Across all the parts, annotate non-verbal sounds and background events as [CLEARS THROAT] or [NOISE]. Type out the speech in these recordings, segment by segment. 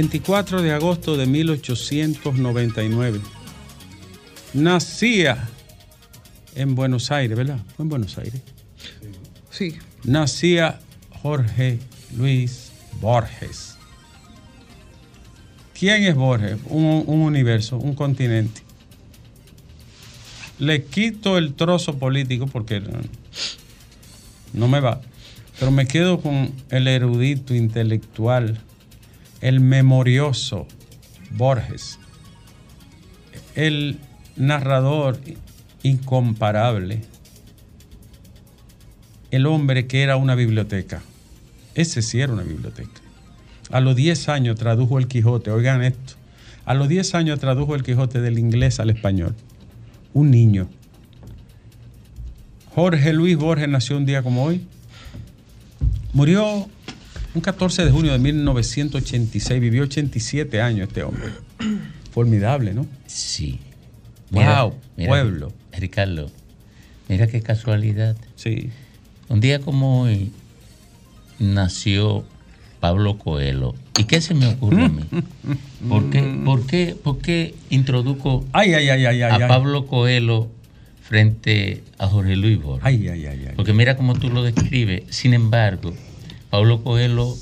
24 de agosto de 1899. Nacía en Buenos Aires, ¿verdad? Fue en Buenos Aires. Sí. Nacía Jorge Luis Borges. ¿Quién es Borges? Un, un universo, un continente. Le quito el trozo político porque no, no me va, pero me quedo con el erudito intelectual, el memorioso Borges, el narrador incomparable, el hombre que era una biblioteca. Ese sí era una biblioteca. A los 10 años tradujo el Quijote, oigan esto, a los 10 años tradujo el Quijote del inglés al español. Un niño. Jorge Luis Borges nació un día como hoy. Murió un 14 de junio de 1986. Vivió 87 años este hombre. [CLEARS THROAT] Formidable, ¿no? Sí. Wow, pueblo. Ricardo, mira qué casualidad. Sí. Un día como hoy nació Pablo Coelho. ¿Y qué se me ocurre a mí? [LAUGHS] ¿Por qué, por qué, por qué introduzco Ay, ay, ay, ay, ay. a. Pablo Coelho frente a Jorge Luis Borges? Ay, ay, ay, ay. Porque mira cómo tú lo describes. Sin embargo, Pablo Coelho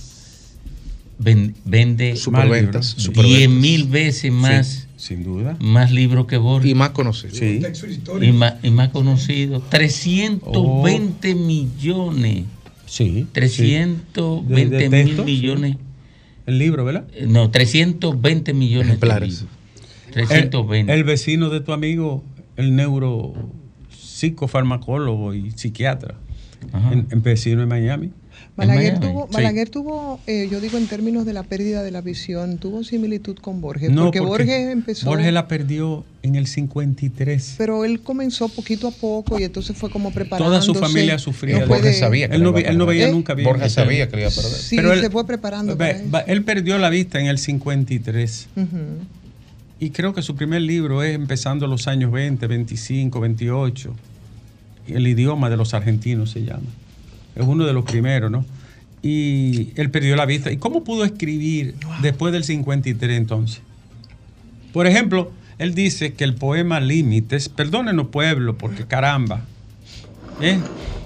ven- vende Superventas, libros. superventas. 10 mil veces más, Sin duda. más libros que Borges. Y más conocido. Sí. Y más, y más conocido. 320 millones. Sí. 320 De- de mil texto, sí. millones. El libro, ¿verdad? Eh, No, 320 millones Ejemplares. de libros. 320. El, el vecino de tu amigo, el neuro psicofarmacólogo y psiquiatra, Ajá. en, en vecino en Miami. Balaguer tuvo, Sí. Balaguer tuvo eh, yo digo en términos de la pérdida de la visión, tuvo similitud con Borges, No, porque, Borges empezó, Borges la perdió en el 53. pero él comenzó poquito a poco y entonces fue como preparándose. Toda su familia sufría No Borges sabía que Él no, él no veía ¿Eh? nunca bien. Borges sabía que le iba a perder. Sí, Pero él- se fue preparando Ve- para eso. va- él perdió la vista en el 53. Ujú. Y creo que su primer libro es empezando los años 20, 25, 28. El idioma de los argentinos se llama. Es uno de los primeros, ¿no? Y él perdió la vista. ¿Y cómo pudo escribir después del 53 entonces? Por ejemplo, él dice que el poema Límites, perdónenos pueblo, porque caramba, ¿eh?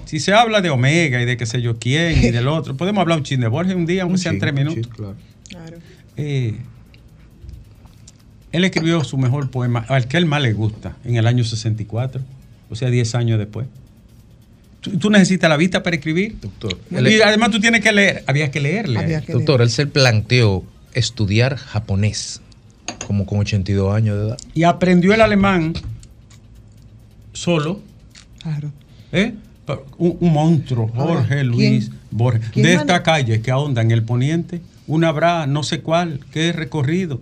si se habla de Omega y de qué sé yo quién y del otro, podemos hablar un chin de Borges un día, aunque sean tres sí, minutos. claro. Claro. Eh, él escribió su mejor poema, al que él más le gusta, en el año 64, o sea, 10 años después. ¿Tú, tú necesitas la vista para escribir? Doctor, Y él- además tú tienes que leer, había que leerle. Había que doctor, él se planteó estudiar japonés como con 82 años de edad. Y aprendió el alemán solo, Claro. ¿eh? Un, un monstruo, Ahora, Jorge ¿quién- Luis Borges. De esta calle que ahonda en el poniente, una habrá no sé cuál que he recorrido,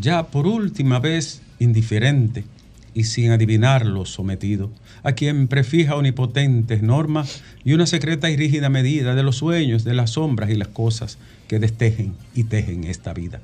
ya por última vez indiferente y sin adivinarlo sometido, a quien prefija omnipotentes normas y una secreta y rígida medida de los sueños, de las sombras y las cosas que destejen y tejen esta vida.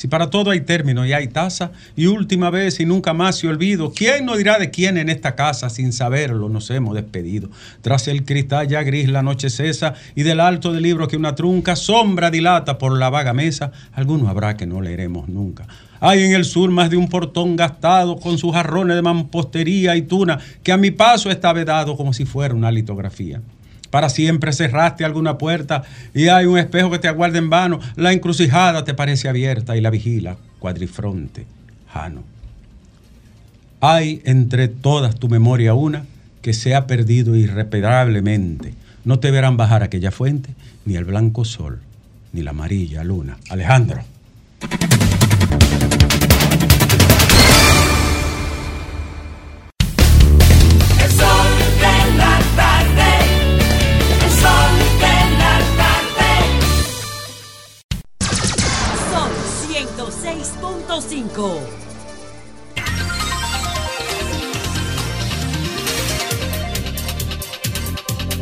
Si para todo hay término y hay tasa, y última vez y nunca más se olvido, ¿quién no dirá de quién en esta casa sin saberlo nos hemos despedido? Tras el cristal ya gris la noche cesa, y del alto del libro que una trunca sombra dilata por la vaga mesa, alguno habrá que no leeremos nunca. Hay en el sur más de un portón gastado con sus jarrones de mampostería y tuna, que a mi paso está vedado como si fuera una litografía. Para siempre cerraste alguna puerta y hay un espejo que te aguarda en vano. La encrucijada te parece abierta y la vigila cuadrifronte, Jano. Hay entre todas tu memoria una que se ha perdido irreparablemente. No te verán bajar aquella fuente, ni el blanco sol, ni la amarilla luna. Alejandro.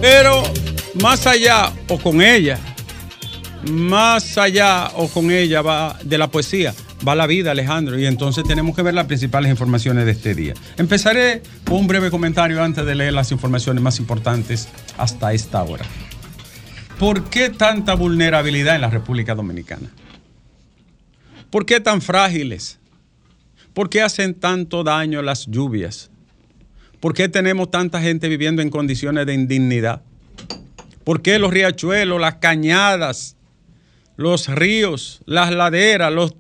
Pero más allá o con ella, más allá o con ella va de la poesía, va la vida, Alejandro, y entonces tenemos que ver las principales informaciones de este día. Empezaré con un breve comentario antes de leer las informaciones más importantes hasta esta hora. ¿Por qué tanta vulnerabilidad en la República Dominicana? ¿Por qué tan frágiles? ¿Por qué hacen tanto daño las lluvias? ¿Por qué tenemos tanta gente viviendo en condiciones de indignidad? ¿Por qué los riachuelos, las cañadas, los ríos, las laderas, los,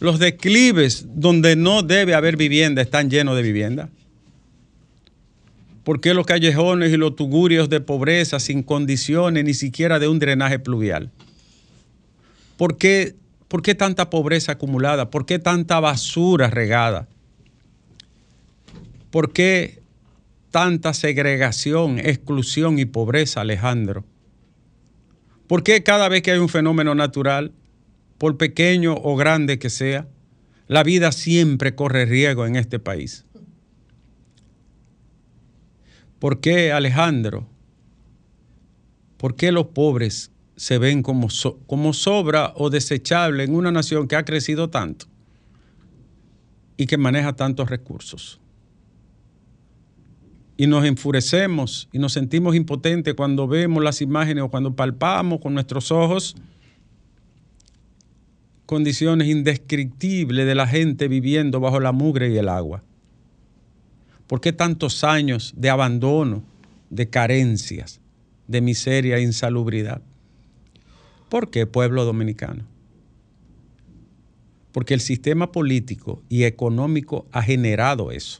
los declives donde no debe haber vivienda están llenos de vivienda? ¿Por qué los callejones y los tugurios de pobreza sin condiciones ni siquiera de un drenaje pluvial? ¿Por qué, por qué tanta pobreza acumulada? ¿Por qué tanta basura regada? ¿Por qué tanta segregación, exclusión y pobreza, Alejandro? ¿Por qué cada vez que hay un fenómeno natural, por pequeño o grande que sea, la vida siempre corre riesgo en este país? ¿Por qué, Alejandro? ¿Por qué los pobres se ven como, como sobra o desechable en una nación que ha crecido tanto y que maneja tantos recursos? Y nos enfurecemos y nos sentimos impotentes cuando vemos las imágenes o cuando palpamos con nuestros ojos condiciones indescriptibles de la gente viviendo bajo la mugre y el agua. ¿Por qué tantos años de abandono, de carencias, de miseria e insalubridad? ¿Por qué pueblo dominicano? Porque el sistema político y económico ha generado eso.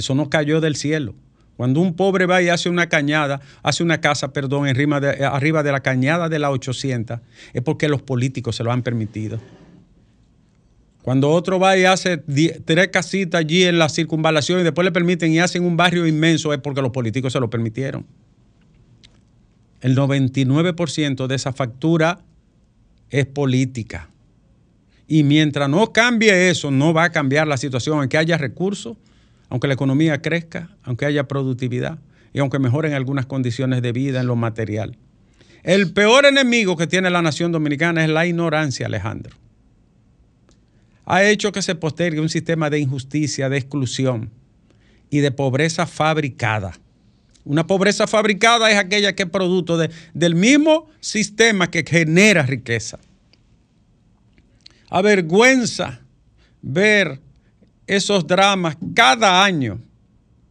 Eso no cayó del cielo. Cuando un pobre va y hace una cañada, hace una casa, perdón, en rima de- arriba de la cañada de la 800, es porque los políticos se lo han permitido. Cuando otro va y hace tres casitas allí en la circunvalación y después le permiten y hacen un barrio inmenso, es porque los políticos se lo permitieron. El 99% de esa factura es política. Y mientras no cambie eso, no va a cambiar la situación, aunque haya recursos, aunque la economía crezca, aunque haya productividad y aunque mejoren algunas condiciones de vida en lo material. El peor enemigo que tiene la nación dominicana es la ignorancia, Alejandro. Ha hecho que se postergue un sistema de injusticia, de exclusión y de pobreza fabricada. Una pobreza fabricada es aquella que es producto de- del mismo sistema que genera riqueza. Avergüenza ver esos dramas cada año,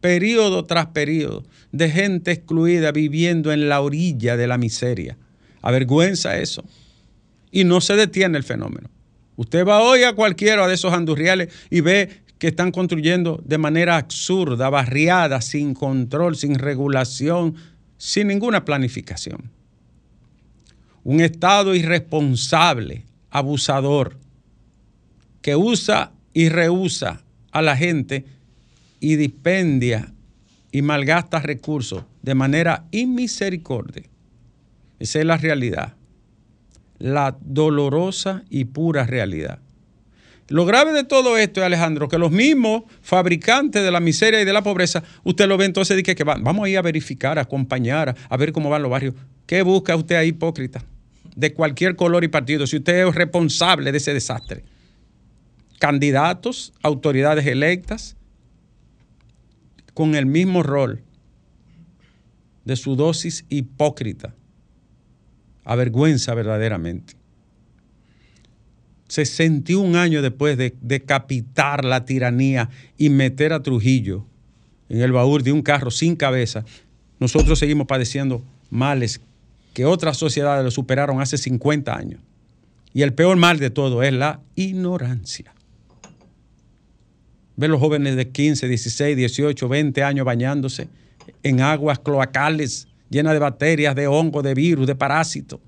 periodo tras periodo, de gente excluida viviendo en la orilla de la miseria. Avergüenza eso. Y no se detiene el fenómeno. Usted va hoy a cualquiera de esos andurriales y ve que están construyendo de manera absurda, barriada, sin control, sin regulación, sin ninguna planificación. Un Estado irresponsable, abusador, que usa y rehúsa a la gente y dispendia y malgasta recursos de manera inmisericordia. Esa es la realidad, la dolorosa y pura realidad. Lo grave de todo esto es, Alejandro, que los mismos fabricantes de la miseria y de la pobreza, usted lo ve entonces dice que va- vamos a ir a verificar, a acompañar, a ver cómo van los barrios. ¿Qué busca usted ahí, hipócrita? De cualquier color y partido, si usted es responsable de ese desastre. Candidatos, autoridades electas, con el mismo rol de su dosis hipócrita. Avergüenza verdaderamente. 61 años después de decapitar la tiranía y meter a Trujillo en el baúl de un carro sin cabeza, nosotros seguimos padeciendo males que otras sociedades lo superaron hace 50 años. Y el peor mal de todo es la ignorancia. Ver los jóvenes de 15, 16, 18, 20 años bañándose en aguas cloacales llenas de bacterias, de hongos, de virus, de parásitos,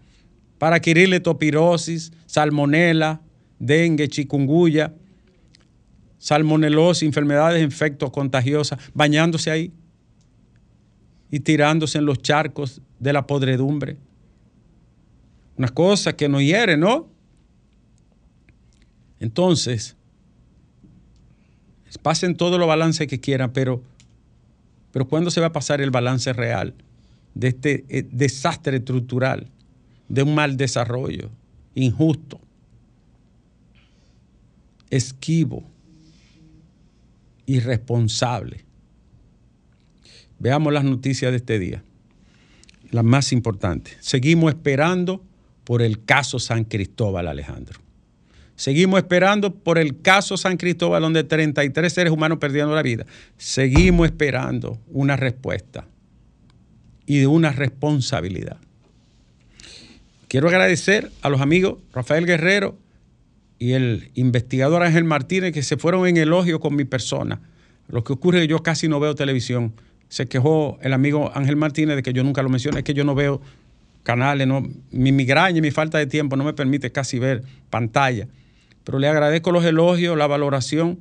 para adquirir letopirosis, salmonela, dengue, chikungunya, salmonelosis, enfermedades infectos contagiosas, bañándose ahí y tirándose en los charcos de la podredumbre. Una cosa que nos hiere, ¿no? Entonces, pasen todos los balances que quieran, pero, pero ¿cuándo se va a pasar el balance real? de este eh, desastre estructural, de un mal desarrollo, injusto, esquivo, irresponsable. Veamos las noticias de este día, las más importantes. Seguimos esperando por el caso San Cristóbal, Alejandro. Seguimos esperando por el caso San Cristóbal, donde 33 seres humanos perdieron la vida. Seguimos esperando una respuesta y de una responsabilidad. Quiero agradecer a los amigos Rafael Guerrero y el investigador Ángel Martínez que se fueron en elogio con mi persona. Lo que ocurre es que yo casi no veo televisión. Se quejó el amigo Ángel Martínez de que yo nunca lo mencioné, es que yo no veo canales, no, mi migraña mi falta de tiempo no me permite casi ver pantalla. Pero le agradezco los elogios, la valoración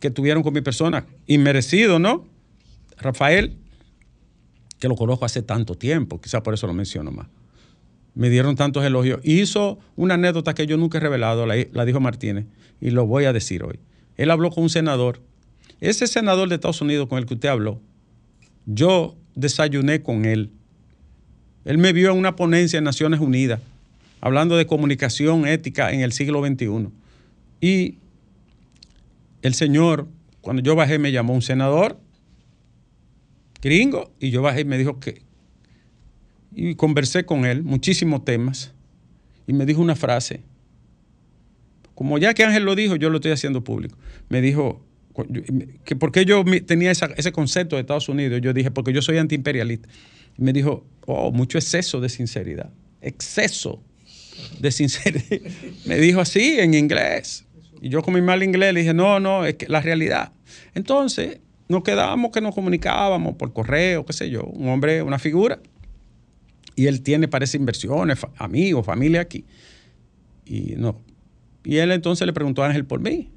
que tuvieron con mi persona. Inmerecido, ¿no? Rafael, que lo conozco hace tanto tiempo, quizás por eso lo menciono más. Me dieron tantos elogios. Hizo una anécdota que yo nunca he revelado, la, la dijo Martínez, y lo voy a decir hoy. Él habló con un senador. Ese senador de Estados Unidos con el que usted habló, yo desayuné con él. Él me vio en una ponencia en Naciones Unidas, hablando de comunicación ética en el siglo XXI. Y el señor, cuando yo bajé, me llamó un senador gringo y yo bajé y me dijo que... Y conversé con él muchísimos temas y me dijo una frase. Como ya que Ángel lo dijo, yo lo estoy haciendo público. Me dijo que por qué yo tenía ese concepto de Estados Unidos. Yo dije, porque yo soy antiimperialista. Y me dijo, oh, mucho exceso de sinceridad. Exceso de sinceridad. [LAUGHS] me dijo así en inglés. Y yo con mi mal inglés le dije, no, no, es que la realidad. Entonces, nos quedábamos que nos comunicábamos por correo, qué sé yo, un hombre, una figura. Y él tiene, parece, inversiones, amigos, familia aquí. Y no. Y él entonces le preguntó a Ángel por mí.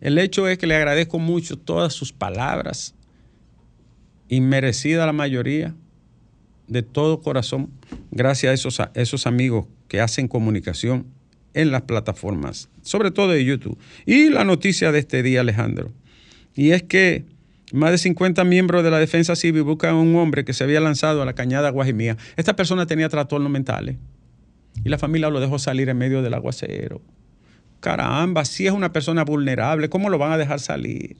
El hecho es que le agradezco mucho todas sus palabras, inmerecida la mayoría, de todo corazón, gracias a esos, a esos amigos que hacen comunicación en las plataformas, sobre todo de YouTube. Y la noticia de este día, Alejandro, y es que más de 50 miembros de la defensa civil buscan a un hombre que se había lanzado a la cañada Guajimía. Esta persona tenía trastornos mentales y la familia lo dejó salir en medio del aguacero. Caramba, si es una persona vulnerable, ¿cómo lo van a dejar salir?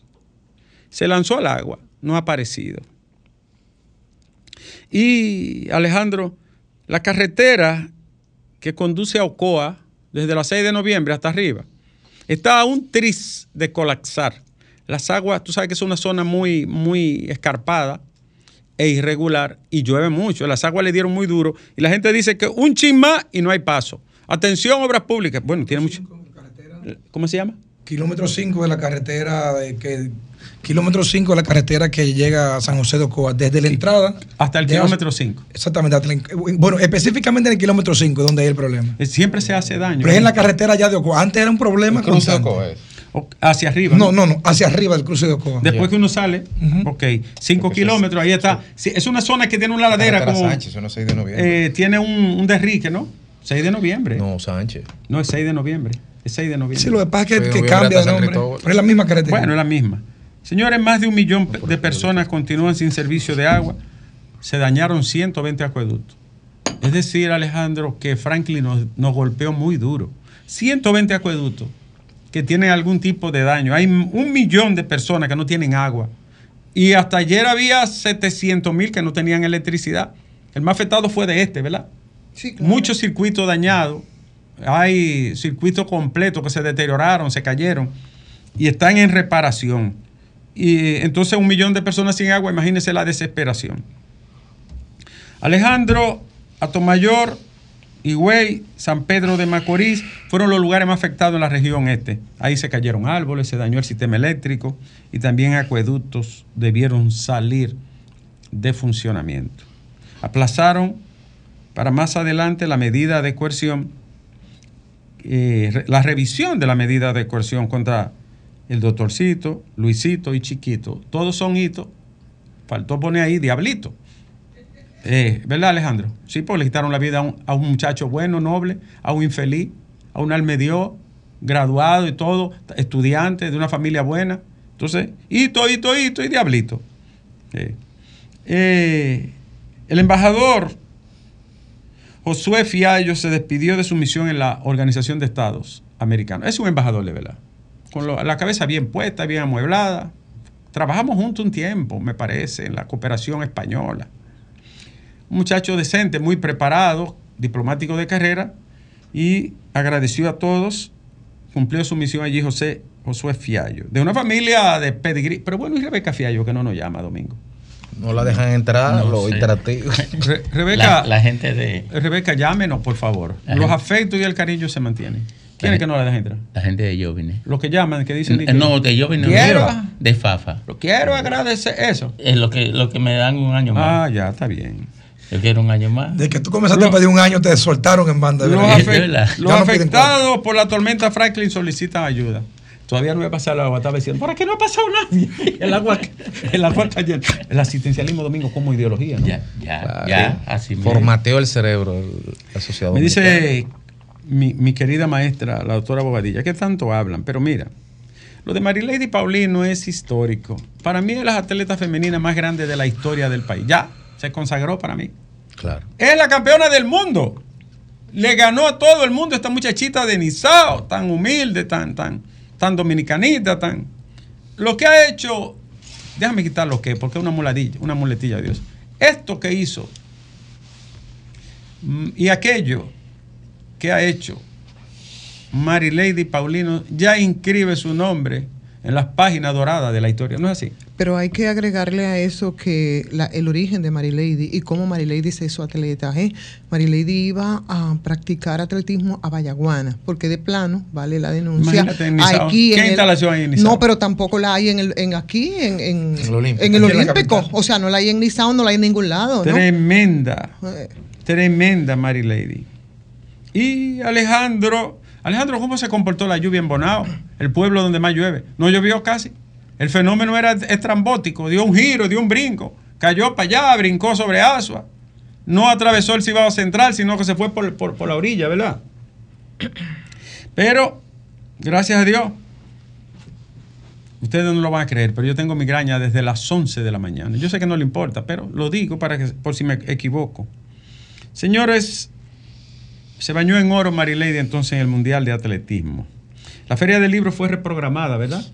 Se lanzó al agua, no ha aparecido. Y Alejandro, la carretera que conduce a Ocoa desde la 6 de noviembre hasta arriba está a un tris de colapsar. Las aguas, tú sabes que es una zona muy, muy escarpada e irregular y llueve mucho. Las aguas le dieron muy duro y la gente dice que un chin más y no hay paso. Atención, obras públicas. Bueno, tiene mucho. ¿Cómo se llama? Kilómetro 5 de la carretera de que kilómetro 5 de la carretera que llega a San José de Ocoa, desde la entrada Hasta el kilómetro 5. Exactamente, hasta el- bueno, específicamente en el kilómetro 5 donde hay el problema. Siempre se hace daño. Pero es en la carretera ya de Ocoa. Antes era un problema Cruce de constante. Ocoa es. O- Hacia arriba. No, no, no, hacia arriba del cruce de Ocoa. Después que uno sale, ok, 5 Porque eso kilómetros, ahí está. Sí, es una zona que tiene una ladera Carretera como. Sánchez, no es 6 de noviembre. eh, tiene un, un derrique, ¿no? 6 de noviembre. No. no, Sánchez. es 6 de noviembre. Es 6 de noviembre. Sí, lo que pasa es que, Pero que noviembre cambia de nombre. Pero es la misma carretera. Bueno, es la misma. Señores, más de un millón de personas continúan sin servicio de agua. Se dañaron 120 acueductos. Es decir, Alejandro, que Franklin nos, nos golpeó muy duro. 120 acueductos que tienen algún tipo de daño. Hay un millón de personas que no tienen agua. Y hasta ayer había 700 mil que no tenían electricidad. El más afectado fue de este, ¿verdad? Sí, claro. Muchos circuitos dañados. Hay circuitos completos que se deterioraron, se cayeron y están en reparación. Y entonces un millón de personas sin agua, imagínense la desesperación. Alejandro, Atomayor, Higüey, San Pedro de Macorís fueron los lugares más afectados en la región este. Ahí se cayeron árboles, se dañó el sistema eléctrico y también acueductos debieron salir de funcionamiento. Aplazaron para más adelante la medida de coerción, eh, la revisión de la medida de coerción contra el doctorcito, Luisito y Chiquito. Todos son hitos. Faltó poner ahí Diablito. Eh, ¿Verdad, Alejandro? Sí, porque le quitaron la vida a un, a un muchacho bueno, noble, a un infeliz, a un almedio, graduado y todo, estudiante de una familia buena. Entonces, hito, hito, hito y Diablito. Eh, el embajador Josué Fiallo se despidió de su misión en la Organización de Estados Americanos. Es un embajador de verdad. Con la cabeza bien puesta, bien amueblada. Trabajamos juntos un tiempo, me parece, en la cooperación española. Un muchacho decente, muy preparado, diplomático de carrera, y agradeció a todos. Cumplió su misión allí José Josué Fiallo. De una familia de pedigrí. Pero bueno, y Rebeca Fiallo, que no nos llama, Domingo. No la dejan entrar, No los interactivos. [LAUGHS] Re- Rebeca, La, la gente de Rebeca, llámenos, por favor. La Los gente- afectos y el cariño se mantienen. ¿Quién es que no la dejan entrar? la gente de Jovine. Los que llaman, que dicen... que- No, de Jovine no, Quiero- de Fafa. Lo quiero agradecer eso. Es lo que, lo que me dan un año más. Ah, ya, está bien. Yo quiero un año más. De que tú comenzaste a pedir un año, te soltaron en banda. de Los, afe- [LAUGHS] los no afectados por la tormenta Franklin solicitan ayuda. Todavía no voy a pasar el agua, estaba diciendo, ¿por qué no ha pasado nadie? [LAUGHS] El agua, el agua cayendo. El asistencialismo domingo como ideología, ¿no? Ya, ya, Claro. ya. Así mismo. Formateó el cerebro el- la sociedad Me dice mi, mi querida maestra, la doctora Bobadilla, que tanto hablan, pero mira, lo de Marilady Paulino es histórico. Para mí es la atleta femenina más grande de la historia del país. Ya, se consagró para mí. Claro. Es la campeona del mundo. Le ganó a todo el mundo esta muchachita de Nizao, tan humilde, tan, tan, tan dominicanita, tan. Lo que ha hecho, déjame quitar lo que, porque es una muladilla, una muletilla Dios. Esto que hizo mm, y aquello que ha hecho Marilady Paulino ya inscribe su nombre en las páginas doradas de la historia. ¿No es así? Pero hay que agregarle a eso que la- el origen de Marilady y cómo Marilady se hizo atleta. ¿eh? Marilady iba a practicar atletismo a Vallaguana, porque de plano, vale la denuncia. Imagínate en aquí ¿Qué en el- instalación hay en Nizao? No, pero tampoco la hay en, el, en aquí, en, el Olímpico. en el. O sea, no la hay en Nizao, no la hay en ningún lado. ¿no? Tremenda. Eh, Tremenda Mary Lady. Y Alejandro, Alejandro, ¿cómo se comportó la lluvia en Bonao? El pueblo donde más llueve. No llovió casi. El fenómeno era estrambótico, dio un giro, dio un brinco, cayó para allá, brincó sobre Asua. No atravesó el Cibao Central, sino que se fue por, la orilla, ¿verdad? Pero, gracias a Dios, ustedes no lo van a creer, pero yo tengo migraña desde las 11 de la mañana. Yo sé que no le importa, pero lo digo para que, por si me equivoco. Señores, se bañó en oro Marilady entonces en el Mundial de Atletismo. La Feria del Libro fue reprogramada, ¿verdad?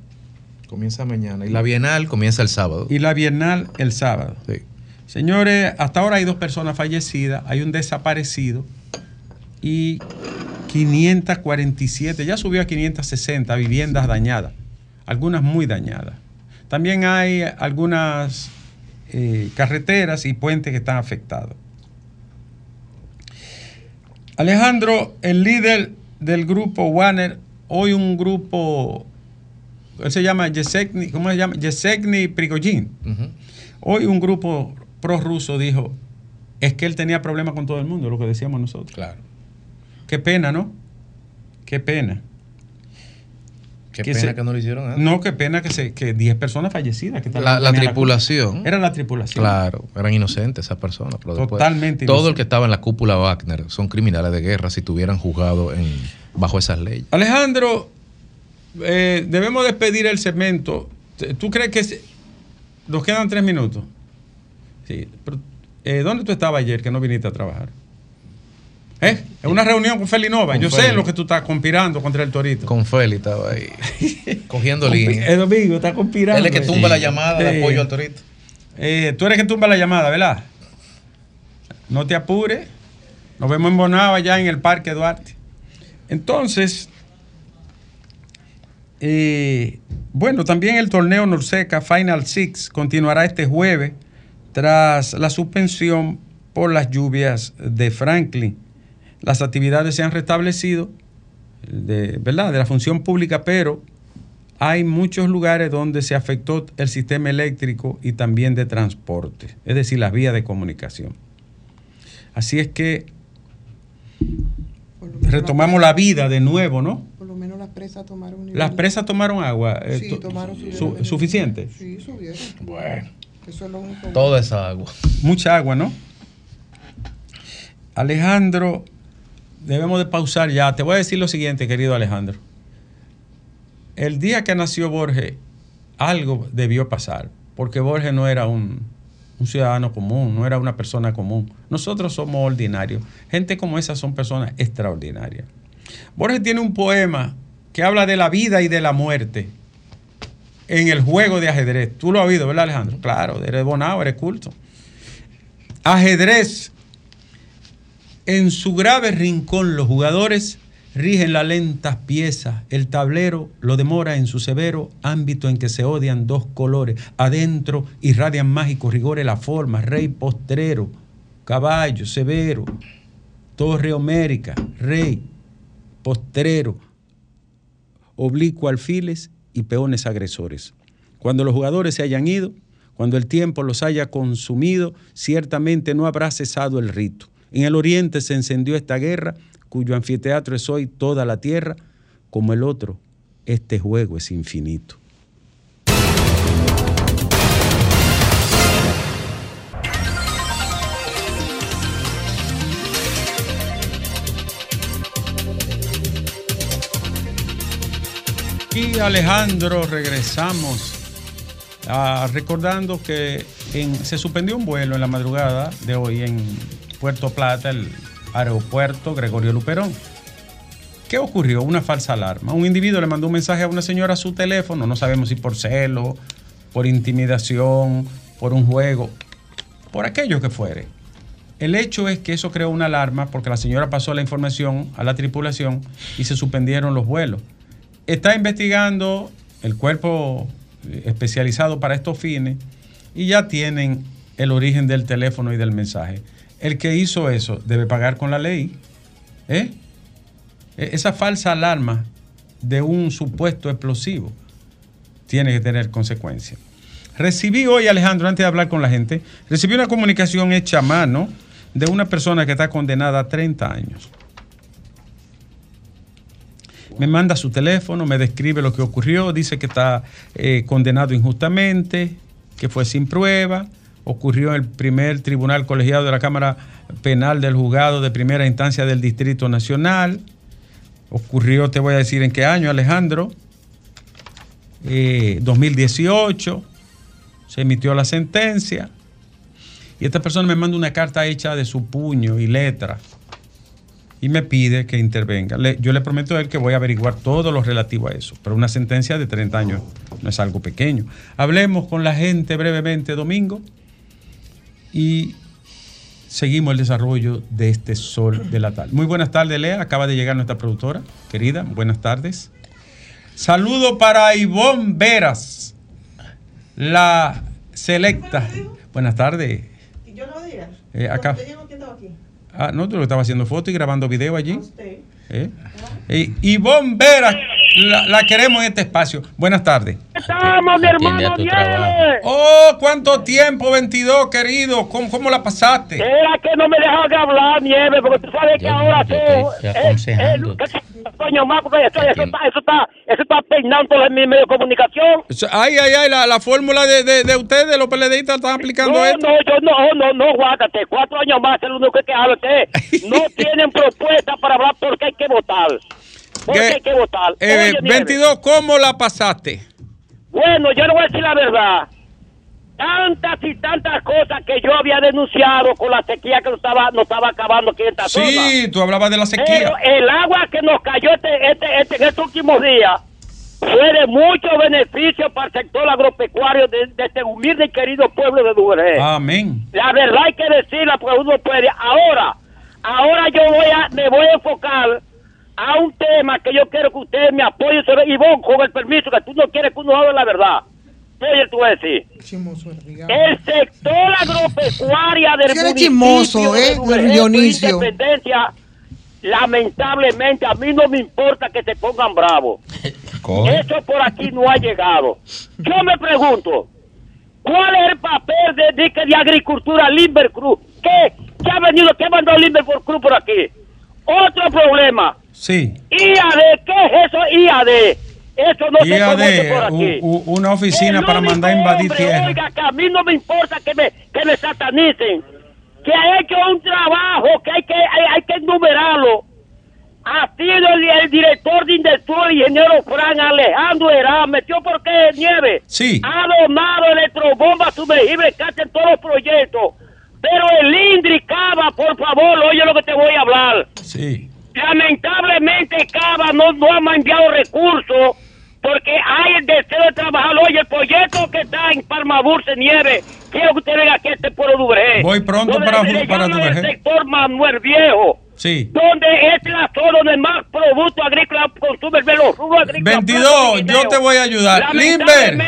Comienza mañana. Y la Bienal comienza el sábado. Y la Bienal el sábado. Sí. Señores, hasta ahora hay dos personas fallecidas, hay un desaparecido y 547, ya subió a 560 viviendas dañadas, algunas muy dañadas. También hay algunas eh, carreteras y puentes que están afectados. Alejandro, el líder del grupo Warner, hoy un grupo, él se llama Yesegni, ¿cómo se llama? Yesegni Prigogine. Ujú. Hoy un grupo prorruso dijo, es que él tenía problemas con todo el mundo, lo que decíamos nosotros. Claro. Qué pena, ¿no? Qué pena. Qué Que pena se- que no lo hicieron antes. No, qué pena que se que 10 personas fallecidas. Que estaban- La, la tripulación. culpa. Era la tripulación. Claro, eran inocentes esas personas. Pero después, Totalmente Todo el que estaba en la cúpula Wagner son criminales de guerra si tuvieran juzgado en, bajo esas leyes. Alejandro, eh, debemos despedir el segmento. ¿Tú crees que se- nos quedan tres minutos? Sí. pero, eh, ¿Dónde tú estabas ayer que no viniste a trabajar? ¿Eh? En una reunión con Felinova. Con Yo sé Feli. lo que tú estás conspirando contra el Torito. Con Feli estaba ahí, [LAUGHS] cogiendo línea. El domingo está conspirando. Él es que tumba la llamada de apoyo al Torito. Eh, tú eres que tumba la llamada, ¿verdad? No te apures. Nos vemos en Bonao allá en el Parque Duarte. Entonces, eh, bueno, también el torneo Norseca Final Six continuará este jueves tras la suspensión por las lluvias de Franklin. Las actividades se han restablecido, de, ¿verdad? De la función pública, pero hay muchos lugares donde se afectó el sistema eléctrico y también de transporte, es decir, las vías de comunicación. Así es que retomamos la vida de nuevo, ¿no? Por lo menos las presas tomaron un nivel Las presas tomaron agua. eh, Sí, tomaron su- su- ¿Suficiente? Sí, subieron. Bueno, Eso es lo único. toda esa agua. Mucha agua, ¿no? Alejandro, debemos de pausar ya. Te voy a decir lo siguiente, querido Alejandro. El día que nació Borges, algo debió pasar, porque Borges no era un, ciudadano común, no era una persona común. Nosotros somos ordinarios. Gente como esa son personas extraordinarias. Borges tiene un poema que habla de la vida y de la muerte en el juego de ajedrez. Tú lo has oído, ¿verdad, Alejandro? Claro, eres bonado, eres culto. Ajedrez. En su grave rincón los jugadores rigen las lentas piezas. El tablero lo demora en su severo ámbito en que se odian dos colores. Adentro irradian mágicos rigores la forma. Rey postrero, caballo severo, torre homérica, rey postrero, oblicuo alfiles y peones agresores. Cuando los jugadores se hayan ido, cuando el tiempo los haya consumido, ciertamente no habrá cesado el rito. En el oriente se encendió esta guerra, cuyo anfiteatro es hoy toda la tierra, como el otro, este juego es infinito. Y Alejandro, regresamos ah, recordando que se suspendió un vuelo en la madrugada de hoy en Puerto Plata, el aeropuerto Gregorio Luperón. ¿Qué ocurrió? Una falsa alarma. Un individuo le mandó un mensaje a una señora a su teléfono, no sabemos si por celo, por intimidación, por un juego, por aquello que fuere. El hecho es que eso creó una alarma porque la señora pasó la información a la tripulación y se suspendieron los vuelos. Está investigando el cuerpo eh, especializado para estos fines y ya tienen el origen del teléfono y del mensaje. El que hizo eso debe pagar con la ley. ¿eh? E- Esa falsa alarma de un supuesto explosivo tiene que tener consecuencias. Recibí hoy, Alejandro, antes de hablar con la gente, recibí una comunicación hecha a mano de una persona que está condenada a 30 años. Me manda su teléfono, me describe lo que ocurrió, dice que está eh, condenado injustamente, que fue sin prueba, ocurrió en el primer tribunal colegiado de la Cámara Penal del Juzgado de Primera Instancia del Distrito Nacional. Ocurrió, te voy a decir en qué año, Alejandro, Eh, 2018, se emitió la sentencia. Y esta persona me manda una carta hecha de su puño y letra y me pide que intervenga. Le- yo le prometo a él que voy a averiguar todo lo relativo a eso, pero una sentencia de 30 años no es algo pequeño. Hablemos con la gente brevemente domingo y seguimos el desarrollo de este sol de la tarde. Muy buenas tardes, Lea. Acaba de llegar nuestra productora, querida. Buenas tardes. Saludo para Ivonne Veras, la selecta. Buenas tardes. ¿Y yo no diga? Eh, acá. ¿Usted dijo que estaba? Ah, no, tú lo estabas haciendo foto y grabando video allí. Usted. ¿Eh? Eh, Ivonne Vera, la, la queremos en este espacio. Buenas tardes. Estamos, mi hermano. Oh, ¿cuánto tiempo, 22, querido? ¿Cómo, cómo la pasaste? Era que no me dejan hablar, Nieves, porque tú sabes que Yo- ahora yo tú. estoy aconsejando. Coño, más, porque eso, eso está, eso está, eso está peinando en mi medio de comunicación. Ay, ay, ay, la, la fórmula de, de, de ustedes, los PLDistas, están aplicando No, esto. no, yo no, no, no, guárdate. Cuatro años más es lo único que habla usted. [LAUGHS] No tienen propuesta para hablar porque hay que votar. Porque hay que votar. Eh, Oye, Nieves, 22, ¿cómo la pasaste? Bueno, yo le voy a decir la verdad. Tantas y tantas cosas que yo había denunciado con la sequía que nos estaba, nos estaba acabando aquí en esta zona. Sí, tú hablabas de la sequía. Pero el agua que nos cayó este, este, este, en estos últimos días fue de mucho beneficio para el sector agropecuario de, de este humilde y querido pueblo de Duvergé. Amén. La verdad hay que decirla porque uno puede. Ahora, ahora yo voy a, me voy a enfocar a un tema que yo quiero que ustedes me apoyen sobre Ivonne, con el permiso, que tú no quieres que uno hable la verdad. Oye, tú vas a decir. Chimoso. El sector agropecuaria del Sí, municipio chismoso, de ¿eh? Independencia, lamentablemente a mí no me importa que se pongan bravos. Eso por aquí no ha llegado. Yo me pregunto, ¿cuál es el papel de, de, que de agricultura Limber Cruz? ¿Qué, ¿Qué ha venido, qué mandó Limber Cruz por aquí? Otro problema. Sí. IAD, ¿qué es eso IAD? Eso no se IAD, conoce por aquí. u- u- una oficina para mandar a invadir hombre, tierra. Oiga, que a mí no me importa que me, que me satanicen. Que ha hecho un trabajo que hay que, hay, hay que enumerarlo. ha sido el, el director de Indestur, el ingeniero Fran Alejandro Herá, metió por qué nieve. Sí. Ha donado electrobombas sumergibles casi en todos los proyectos. Pero el Indri Cava, por favor, oye lo que te voy a hablar. Sí. Lamentablemente Cava no, no ha enviado recursos porque hay el deseo de trabajar. Oye, el proyecto que está en Palma Dulce Nieve, quiero que usted venga aquí a este pueblo de. Voy pronto para- se para Duvergé. El sector Manuel Viejo. Sí. Donde es la zona donde más productos agrícolas consumen de los rubros agrícolas. 22, yo te voy a ayudar. Limber,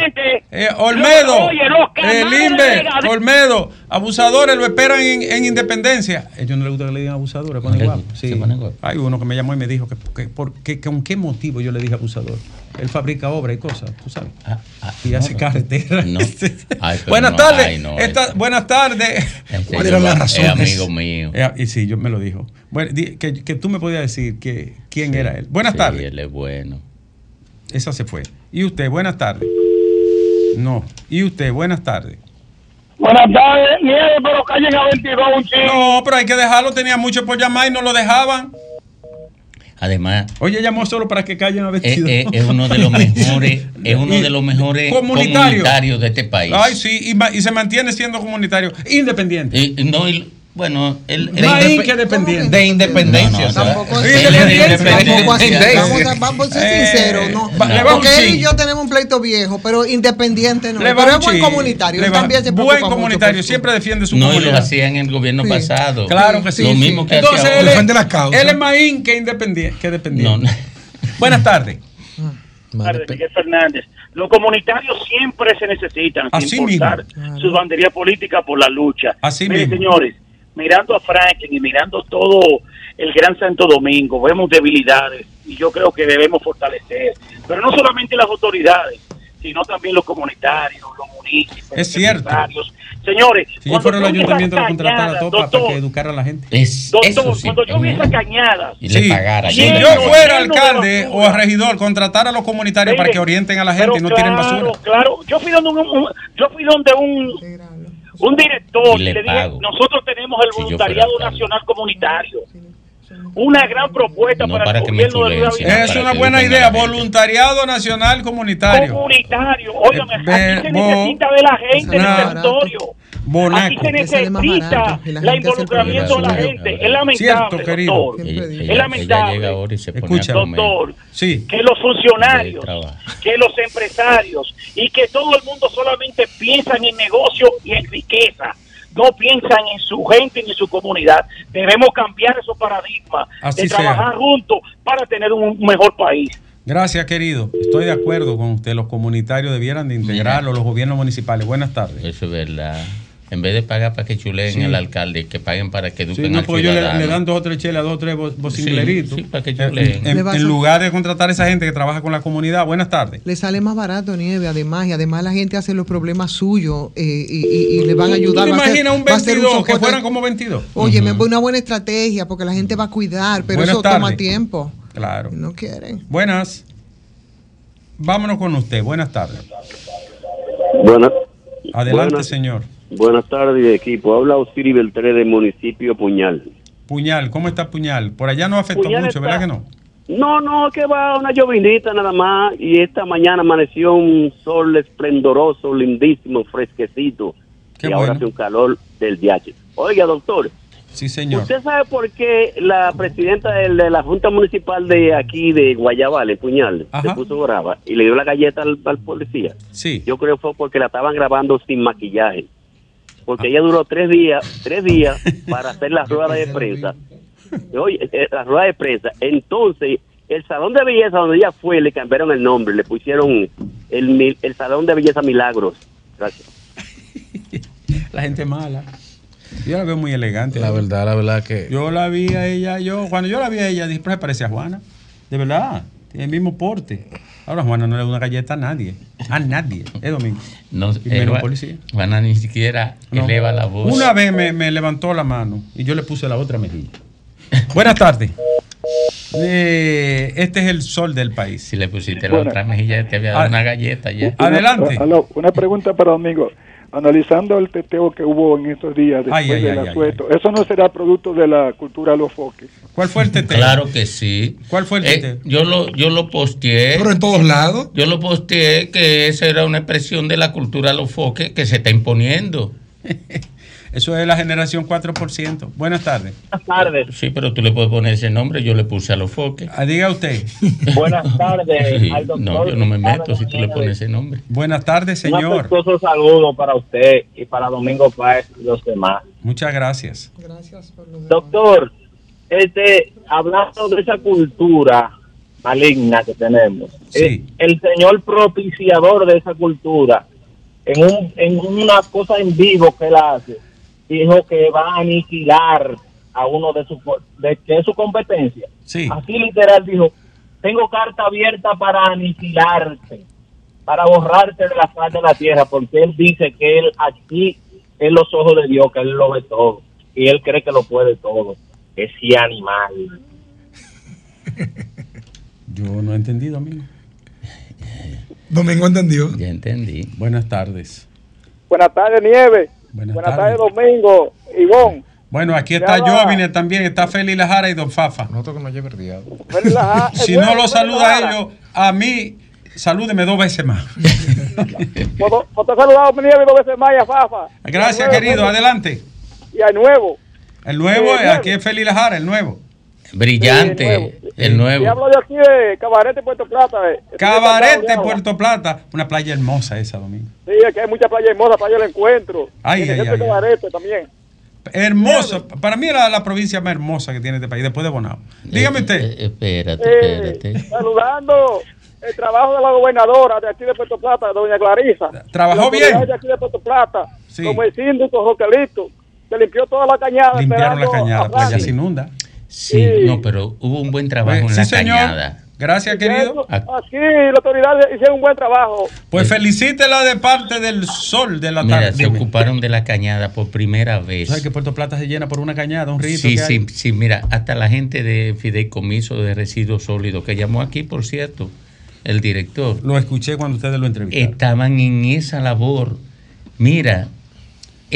eh, Olmedo, oye, eh, Limber, Olmedo, abusadores lo esperan en, en Independencia. Ellos no les gusta que le digan abusadores, ponen guapo. Sí. Hay uno que me llamó y me dijo que, que por qué- con qué motivo yo le dije abusador. Él fabrica obra y cosas, tú sabes. Ah, ah, Y hace no, carretera. no. [LAUGHS] Ay, pero buenas no, tardes. ay, no, Esta- buenas tardes. [LAUGHS] ¿Cuáles eran las Es razones? amigo mío. Eh, y sí, yo me lo dijo. Bueno, di- que, que tú me podías decir que, quién era él. Buenas Sí, tardes. él es bueno. Esa se fue. ¿Y usted? Buenas tardes. No. ¿Y usted? Buenas tardes. Buenas tardes, nieve, pero callen a 22 un chico. No, pero hay que dejarlo. Tenía mucho por llamar y no lo dejaban. Además, Oye, llamó solo para que callen a es, vestido. es- es uno de los [LAUGHS] mejores, es uno de los mejores Comunitario. comunitarios de este país. Ay, sí, y, se mantiene siendo comunitario independiente. Y no, y- bueno, Más indep- que dependiente. De independencia. No, no, Tampoco. Vamos a, ser Eh, sinceros, ¿no? Porque él y yo tenemos un pleito viejo, pero independiente no. Pero es buen comunitario. le Él también se Buen comunitario, siempre defiende su no, y lo hacía en el gobierno Sí. pasado. Claro que sí. Lo mismo sí. que Entonces hacía él es, la causa. él es más in que independiente. Que dependiente. No, no. [LAUGHS] Buenas tardes. madre, de Miguel Fernández. Los comunitarios siempre se necesitan, Así sin importar mismo. su bandería política por la lucha. Así Miren, mismo. señores, mirando a Franklin y mirando todo el Gran Santo Domingo, vemos debilidades y yo creo que debemos fortalecer. Pero no solamente las autoridades, sino también los comunitarios, los municipios, Es cierto. empresarios. Señores, Si yo fuera el ayuntamiento, lo contratara todo para, doctor, que educara a la gente. Es, doctor, eso sí. cuando yo vi esas cañadas, y Sí. le pagara. Si yo fuera alcalde o regidor, contratar a los comunitarios para que orienten a la gente y no pero tiren claro, basura. Claro, yo fui donde un, un- yo fui donde un. Un director Y y le dije, pago. nosotros tenemos el Si voluntariado nacional comunitario. Una gran propuesta No para, para el gobierno de Luis Abinader. Es una buena idea, voluntariado nacional comunitario. comunitario. Óigame, Eh, aquí se necesita de la gente en el territorio. Bonaco. Aquí se necesita el involucramiento de la gente. Es lamentable, Cierto, querido. doctor, Ella, Es lamentable. Escucha. doctor, Sí. que los funcionarios, que los empresarios y que todo el mundo solamente piensan en negocio y en riqueza. No piensan en su gente ni en su comunidad. Debemos cambiar esos paradigmas Así de sea. trabajar juntos para tener un mejor país. Gracias, querido. Estoy de acuerdo con usted. Los comunitarios debieran de integrarlo, los gobiernos municipales. Buenas tardes. Eso es verdad. En vez de pagar para que chuleen Sí. al alcalde, que paguen para que eduquen Sí, no, al le, ciudadano. le dan dos o tres chelas, dos o tres bocingleritos. Sí, sí, para que En- chuleen. en, a en lugar de contratar a esa gente que trabaja con la comunidad. Buenas tardes. Le sale más barato nieve, además, y además la gente hace los problemas suyos eh, y, y- y le van a ayudar. ¿Tú te imaginas un va a ser 22 que fueran como 22? Oye, me una buena estrategia porque la gente va a cuidar, pero Buenas eso toma tiempo. Claro. No quieren. Buenas. Vámonos con usted. Buenas tardes. Buenas, Adelante, Buenas. señor. Buenas tardes, equipo. Habla Osiris Beltré del municipio Puñal. Puñal, ¿cómo está Puñal? Por allá no afectó Puñal mucho, está- ¿verdad que no? No, no, que va una llovinita nada más. Y esta mañana amaneció un sol esplendoroso, lindísimo, fresquecito. Qué y ahora hace un calor del diache. Oiga, doctor, Sí, señor. ¿usted sabe por qué la presidenta de, la Junta Municipal de aquí, de Guayabal, Puñal, Ajá. se puso brava y le dio la galleta al, al policía? Sí. Yo creo que fue porque la estaban grabando sin maquillaje. Porque ella duró tres días, tres días [LAUGHS] para hacer la rueda de prensa. Oye, eh, la rueda de prensa. Entonces, el salón de belleza donde ella fue, le cambiaron el nombre, le pusieron el, salón de belleza Milagros. Gracias. [LAUGHS] La gente mala. Yo la veo muy elegante. La verdad, la verdad que. Yo la vi a ella, yo, cuando yo la vi a ella, dije, parece a Juana. De verdad, tiene el mismo porte. Ahora Juana no le da una galleta a nadie. A nadie. Es domingo. No, Y menos policía. Juana ni siquiera No. eleva la voz. Una vez me, me levantó la mano y yo le puse la otra mejilla. [LAUGHS] Buenas tardes. Eh, este es el sol del país. Si le pusiste la Bueno. otra mejilla, te había dado Ah. una galleta ya. Adelante. Una pregunta para Domingo. Analizando el teteo que hubo en estos días después Ay, ay, del ay, ay, asueto, ¿eso no será producto de la cultura de los foques? ¿Cuál fue el teteo? Claro que sí. ¿Cuál fue el Eh, teteo? yo lo yo lo posteé. Pero en todos lados. Yo lo posteé que esa era una expresión de la cultura los foques que se está imponiendo. [LAUGHS] Eso es la generación 4%. Buenas tardes. Buenas tardes. Sí, pero tú le puedes poner ese nombre, yo le puse a los foques. Ah, diga usted. Buenas [LAUGHS] tardes Sí, al doctor no, yo no me meto si tú le pones ese nombre. Buenas tardes, Un señor. afectuoso saludo para usted y para Domingo Páez y los demás. Muchas gracias. Gracias por lo de- Doctor, este, hablando de esa cultura maligna que tenemos, Sí. eh, el señor propiciador de esa cultura, en, un, en una cosa en vivo que él hace, dijo que va a aniquilar a uno de sus de que es su competencia. Sí. Así literal dijo, tengo carta abierta para aniquilarte, para borrarte de la faz de la tierra, porque él dice que él aquí es los ojos de Dios, que él lo ve todo, y él cree que lo puede todo. Ese animal. Yo no he entendido, amigo. Domingo entendió. Ya entendí. Buenas tardes. Buenas tardes, Nieve. Buenas, Buenas tardes. tardes, Domingo. Ivón. Bueno, aquí está. Jovine también, está Félix Lajara y Don Fafa. Noto que no. Félix Lajara. [LAUGHS] Si Eh, no lo saluda a ellos, a mí, salúdeme dos veces más. [LAUGHS] Por te saludado, Nieve, dos veces más y a Fafa. Gracias, querido. Adelante. Y al nuevo. El nuevo, eh, aquí es Félix Lajara, el nuevo. Brillante, el Y nuevo. hablo de aquí de Cabarete, Puerto Plata. eh. Cabarete. Puerto Plata. Una playa hermosa esa, Domingo. Sí, es que hay mucha playa hermosa, playa del encuentro. Ay, ay, ay, Cabarete también. Hermosa. Para mí era la provincia más hermosa que tiene este país, después de Bonao. Dígame Eh, usted. eh, espérate, Eh, espérate. saludando el trabajo de la gobernadora de aquí de Puerto Plata, doña Clarisa. ¿Trabajó bien? de aquí de Puerto Plata, Sí. como el síndico Joquelito, que limpió toda la cañada. Limpiaron la cañada, pues ya se inunda. Sí, no, pero hubo un buen trabajo en sí, la señor. cañada. Gracias, querido. Ah. Aquí las autoridades hicieron un buen trabajo. Pues felicítela de parte del sol de la Mira, tarde. se ocuparon de la cañada por primera vez. ¿Sabes que Puerto Plata se llena por una cañada, un rito? Sí, que hay? sí, sí, mira, hasta la gente de Fideicomiso de Residuos Sólidos, que llamó aquí, por cierto, el director, Lo escuché cuando ustedes lo entrevistaron. estaban en esa labor. Mira,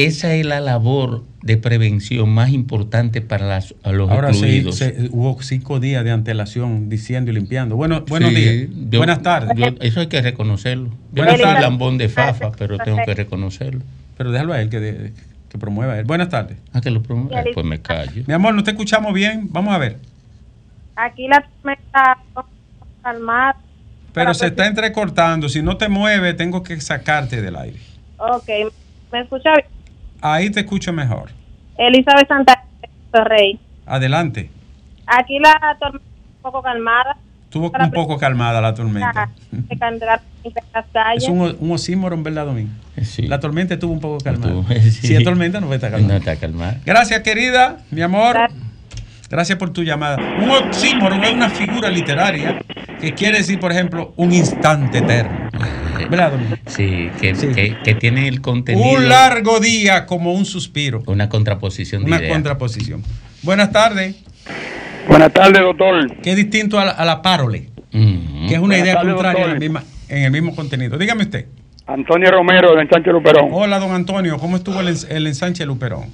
esa es la labor de prevención más importante para las- a los Ahora sí, excluidos. se- hubo cinco días de antelación diciendo y limpiando. Bueno, buenos Sí, días. yo- Buenas tardes. yo- eso hay que reconocerlo. Yo no soy lambón de fafa, pero tengo que reconocerlo. Pero déjalo a él que, de- que promueva a él. Buenas tardes. Ah, que lo promueva. Pues me callo. Mi amor, ¿no te escuchamos bien? Vamos a ver. Aquí la tormenta calmada. Pero se está entrecortando. Si no te mueves, tengo que sacarte del aire. Ok, ¿me escucha bien? Ahí te escucho mejor. Elizabeth Santa Rey. Adelante. Aquí la tormenta un poco calmada. Estuvo un poco calmada la tormenta. Ah. Es un, un oxímoron, ¿verdad, Domingo? La tormenta estuvo un poco calmada. Estuvo, [LAUGHS] sí. Si es tormenta, no va a estar calmada. No está calmada. Gracias, querida, mi amor. Gracias por tu llamada. Un oxímoron es una figura literaria que quiere decir, por ejemplo, un instante eterno. ¿Verdad? Sí, que, Que, que tiene el contenido. Un largo día como un suspiro. Una contraposición de Una contraposición. Buenas tardes. Buenas tardes, doctor. Que es distinto a la, a la párole, que es una Buenas idea contraria en, misma- el mismo contenido. Dígame usted. Antonio Romero, del Ensanche Luperón. Hola, don Antonio. ¿Cómo estuvo el, el ensanche Luperón?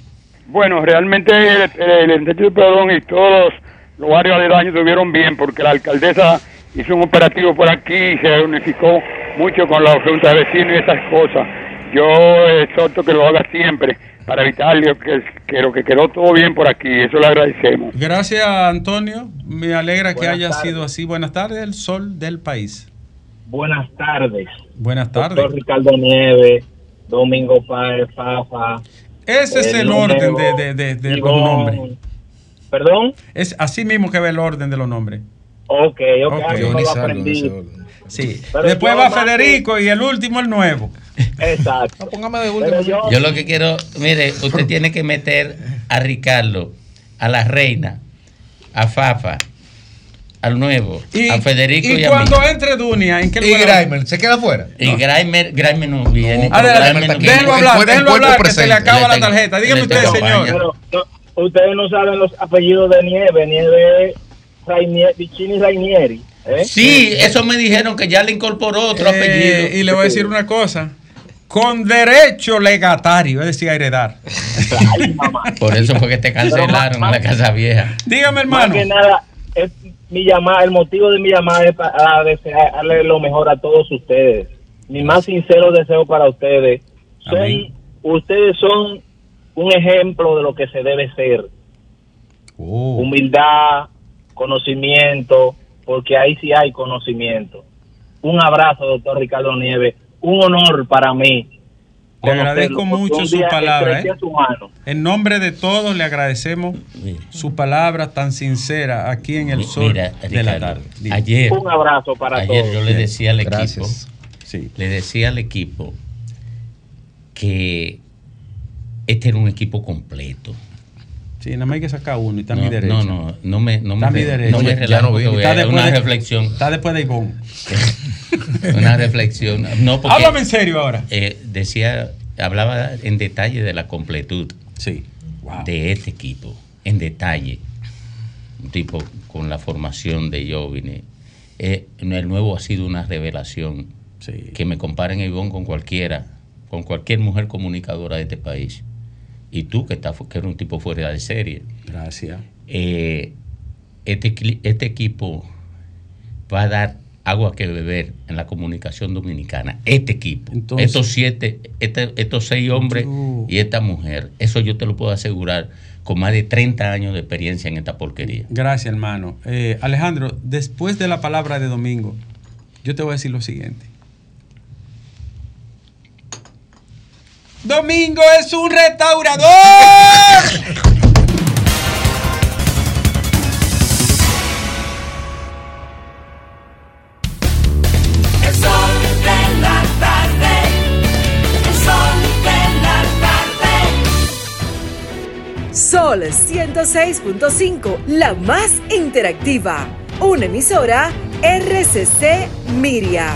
Bueno, realmente el, el Ensanche Luperón y todos los barrios aledaños estuvieron bien porque la alcaldesa hizo un operativo por aquí y se unificó mucho con la Junta de Vecinos y esas cosas. Yo exhorto que lo haga siempre para evitar lo que, que lo que quedó todo bien por aquí. Eso le agradecemos. Gracias, Antonio. Me alegra que haya tardes. sido así. Buenas tardes, el sol del país. Buenas tardes. Buenas tardes. Doctor Ricardo Nieves, Domingo Páez, Fafa. Ese es el el orden de, de, de- de los nombres. ¿Perdón? Es así mismo que ve el orden de los nombres. Ok, ok, Ok. ah, yo no lo aprendí. Sí. Pero Después va que- Federico y el último el nuevo. Exacto. póngame de yo, Yo lo que quiero, mire, usted [LAUGHS] tiene que meter a Ricardo, a la reina, a Fafa, al nuevo, Y, a Federico y, y a cuando mí. entre Dunia, ¿en qué Y? Grimer, ¿se queda fuera? Y Grimer, Grimer no viene. No déjelo viene. hablar, El cuerpo- déjelo el cuerpo hablar, que se le acaba Le la tarjeta. Dígame usted, señor. pero, no, ustedes no saben los apellidos de Nieve. Nieve Rainieri, Vicini Rainieri. ¿eh? Sí, eso me dijeron que ya le incorporó otro Eh, apellido. y le voy a decir una cosa. con derecho legatario, es decir, a heredar. Por eso fue que te cancelaron la casa vieja. Dígame, Más hermano. que nada, es mi llamada, el motivo de mi llamada es para desearle lo mejor a todos ustedes. Mi más sincero deseo para ustedes. Son, Amén. ustedes son un ejemplo de lo que se debe ser. Oh. Humildad, conocimiento, porque ahí sí hay conocimiento. Un abrazo, doctor Ricardo Nieves. Un honor para mí. Le agradezco mucho su palabra. ¿eh? su mano. En nombre de todos le agradecemos su palabra tan sincera aquí en el sol Mira, de la tarde. Dime. ayer, Un abrazo para ayer todos. yo le decía al Gracias. equipo, le decía al equipo que este era un equipo completo. Sí, nada más hay que sacar uno y está a mi No, derecha. no, no, no me, no Está a me, derecha. no me Ya relajo no Está después una de- reflexión. Está después de Ivonne. [LAUGHS] Una reflexión. No, porque, Háblame en serio ahora. eh, decía, hablaba en detalle de la completud Sí. de este equipo, en detalle. Un tipo con la formación de Jovine. Eh, el nuevo ha sido una revelación. Sí. Que me comparen a Ivonne con cualquiera, con cualquier mujer comunicadora de este país. Y tú, que, estás, que eres un tipo fuera de serie. Gracias. Eh, este, este equipo va a dar agua que beber en la comunicación dominicana. Este equipo, Entonces- estos siete, este- estos seis hombres Yo- y esta mujer, eso yo te lo puedo asegurar con más de 30 años de experiencia en esta porquería. Gracias, hermano. Eh, Alejandro, después de la palabra de domingo, yo te voy a decir lo siguiente. Domingo es un restaurador. El sol de la tarde. El sol de la tarde. Sol 106.5, la más interactiva. Una emisora RCC Miria.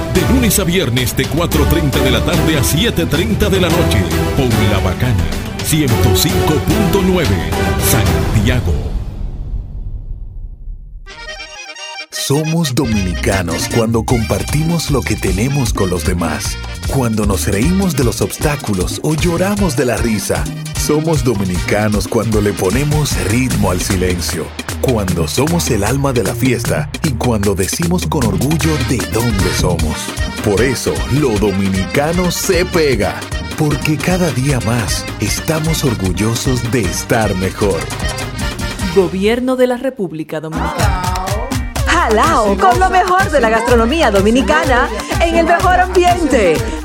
De lunes a viernes de 4.30 de la tarde a 7.30 de la noche. Por La Bacana. 105.9. Santiago. Somos dominicanos cuando compartimos lo que tenemos con los demás, cuando nos reímos de los obstáculos o lloramos de la risa. Somos dominicanos cuando le ponemos ritmo al silencio, cuando somos el alma de la fiesta y cuando decimos con orgullo de dónde somos. Por eso, lo dominicano se pega, porque cada día más estamos orgullosos de estar mejor. Gobierno de la República Dominicana. Jalao con lo mejor de la gastronomía dominicana en el mejor ambiente.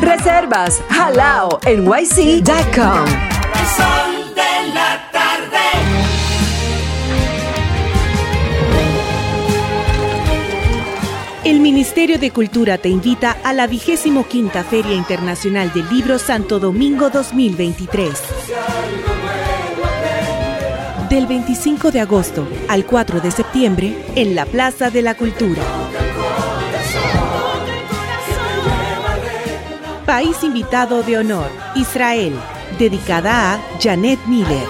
Reservas halao nyc.com. El sol de la tarde. El Ministerio de Cultura te invita a la vigésimo quinta Feria Internacional del Libro Santo Domingo 2023. Del 25 de agosto al 4 de septiembre en la Plaza de la Cultura. País invitado de honor, Israel, dedicada a Janet Miller.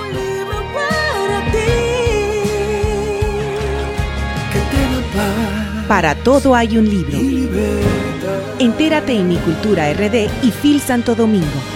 Para todo hay un libro. Entérate en Mi Cultura RD y Phil Santo Domingo.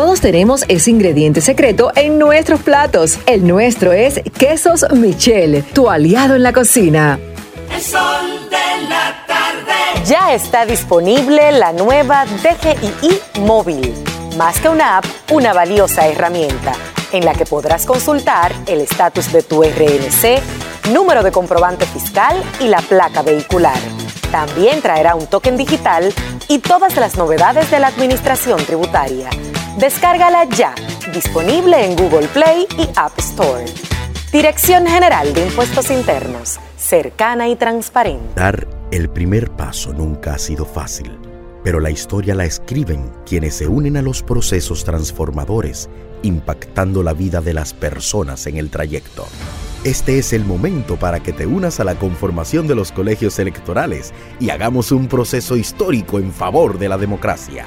Todos tenemos ese ingrediente secreto en nuestros platos. El nuestro es Quesos Michel, tu aliado en la cocina. El sol de la tarde. Ya está disponible la nueva DGII móvil. Más que una app, una valiosa herramienta en la que podrás consultar el estatus de tu RNC, número de comprobante fiscal y la placa vehicular. También traerá un token digital y todas las novedades de la administración tributaria. Descárgala ya, disponible en Google Play y App Store. Dirección General de Impuestos Internos, cercana y transparente. Dar el primer paso nunca ha sido fácil, pero la historia la escriben quienes se unen a los procesos transformadores, impactando la vida de las personas en el trayecto. Este es el momento para que te unas a la conformación de los colegios electorales y hagamos un proceso histórico en favor de la democracia.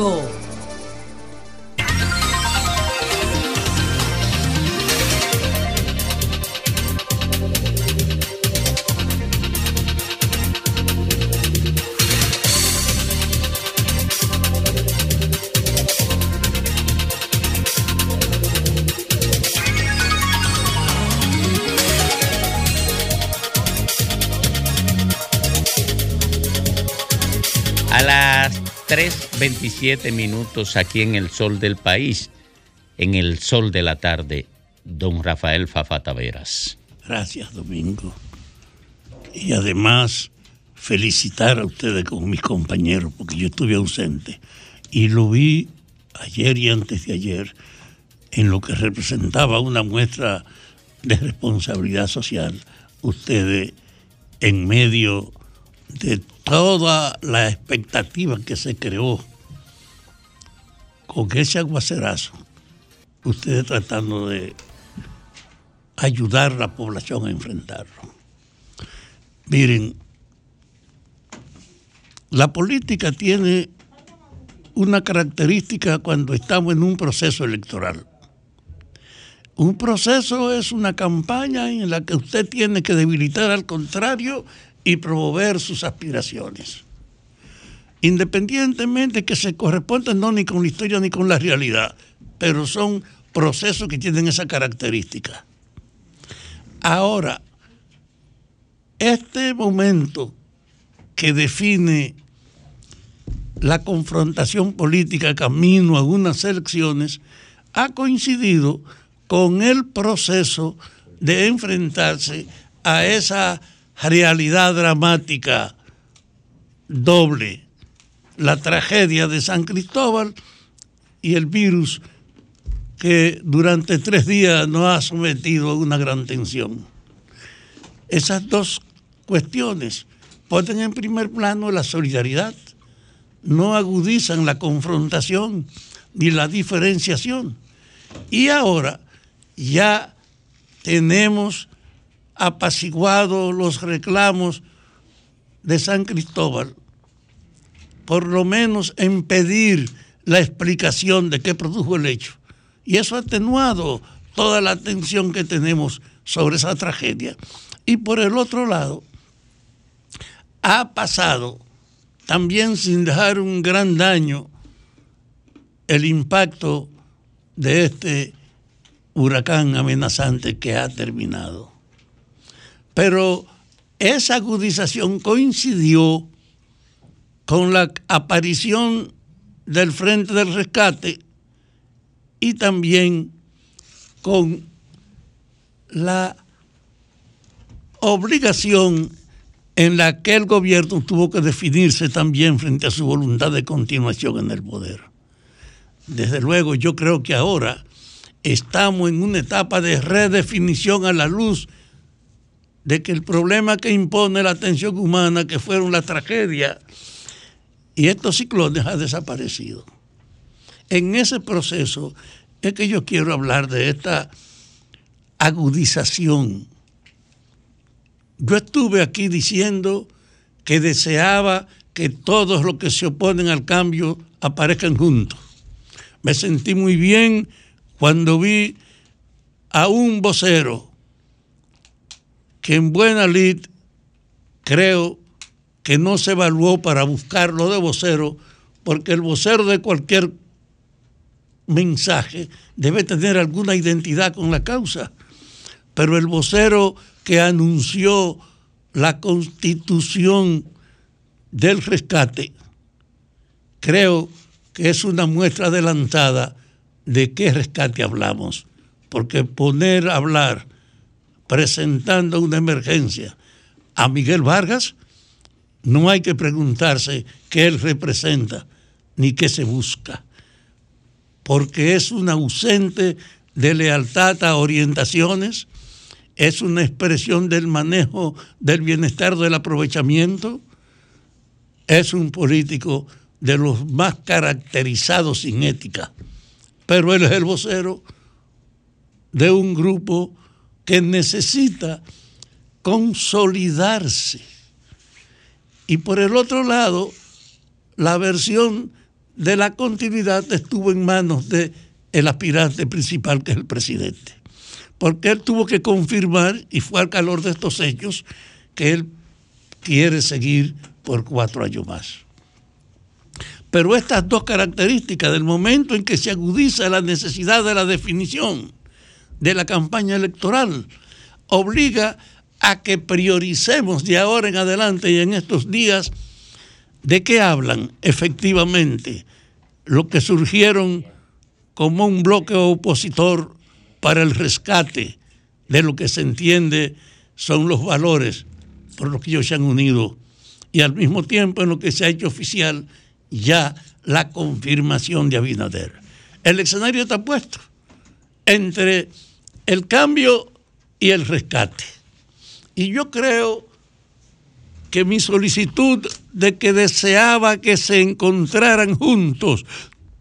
Son 3.27 minutos aquí en el sol del país, en el sol de la tarde, don Rafael Fafa Taveras. Gracias, Domingo. Y además, felicitar a ustedes con mis compañeros, porque yo estuve ausente. Y lo vi ayer y antes de ayer en lo que representaba una muestra de responsabilidad social. Ustedes, en medio de toda la expectativa que se creó con ese aguacerazo, ustedes tratando de ayudar a la población a enfrentarlo. Miren, la política tiene una característica cuando estamos en un proceso electoral. Un proceso es una campaña en la que usted tiene que debilitar al contrario y promover sus aspiraciones. Independientemente que se correspondan no ni con la historia ni con la realidad, pero son procesos que tienen esa característica. Ahora, este momento que define la confrontación política camino a unas elecciones ha coincidido con el proceso de enfrentarse a esa realidad dramática doble, la tragedia de San Cristóbal y el virus que durante tres días nos ha sometido a una gran tensión. Esas dos cuestiones ponen en primer plano la solidaridad, no agudizan la confrontación ni la diferenciación. Y ahora ya tenemos apaciguado los reclamos de San Cristóbal, por lo menos en pedir la explicación de qué produjo el hecho. Y eso ha atenuado toda la atención que tenemos sobre esa tragedia. Y por el otro lado, ha pasado también sin dejar un gran daño el impacto de este huracán amenazante que ha terminado. Pero esa agudización coincidió con la aparición del Frente del Rescate y también con la obligación en la que el gobierno tuvo que definirse también frente a su voluntad de continuación en el poder. Desde luego, yo creo que ahora estamos en una etapa de redefinición a la luz de que el problema que impone la atención humana, que fueron la tragedia y estos ciclones, ha desaparecido. En ese proceso es que yo quiero hablar de esta agudización. Yo estuve aquí diciendo que deseaba que todos los que se oponen al cambio aparezcan juntos. Me sentí muy bien cuando vi a un vocero que en buena lid creo que no se evaluó para buscarlo de vocero, porque el vocero de cualquier mensaje debe tener alguna identidad con la causa. Pero el vocero que anunció la constitución del rescate, creo que es una muestra adelantada de qué rescate hablamos, porque poner a hablar presentando una emergencia a Miguel Vargas, no hay que preguntarse qué él representa ni qué se busca, porque es un ausente de lealtad a orientaciones, es una expresión del manejo del bienestar del aprovechamiento, es un político de los más caracterizados sin ética, pero él es el vocero de un grupo que necesita consolidarse. Y por el otro lado, la versión de la continuidad estuvo en manos del el aspirante principal, que es el presidente. Porque él tuvo que confirmar, y fue al calor de estos hechos, que él quiere seguir por cuatro años más. Pero estas dos características del momento en que se agudiza la necesidad de la definición de la campaña electoral obliga a que prioricemos de ahora en adelante y en estos días de qué hablan efectivamente lo que surgieron como un bloque opositor para el rescate de lo que se entiende son los valores por los que ellos se han unido y al mismo tiempo en lo que se ha hecho oficial ya la confirmación de Abinader. El escenario está puesto entre el cambio y el rescate. Y yo creo que mi solicitud de que deseaba que se encontraran juntos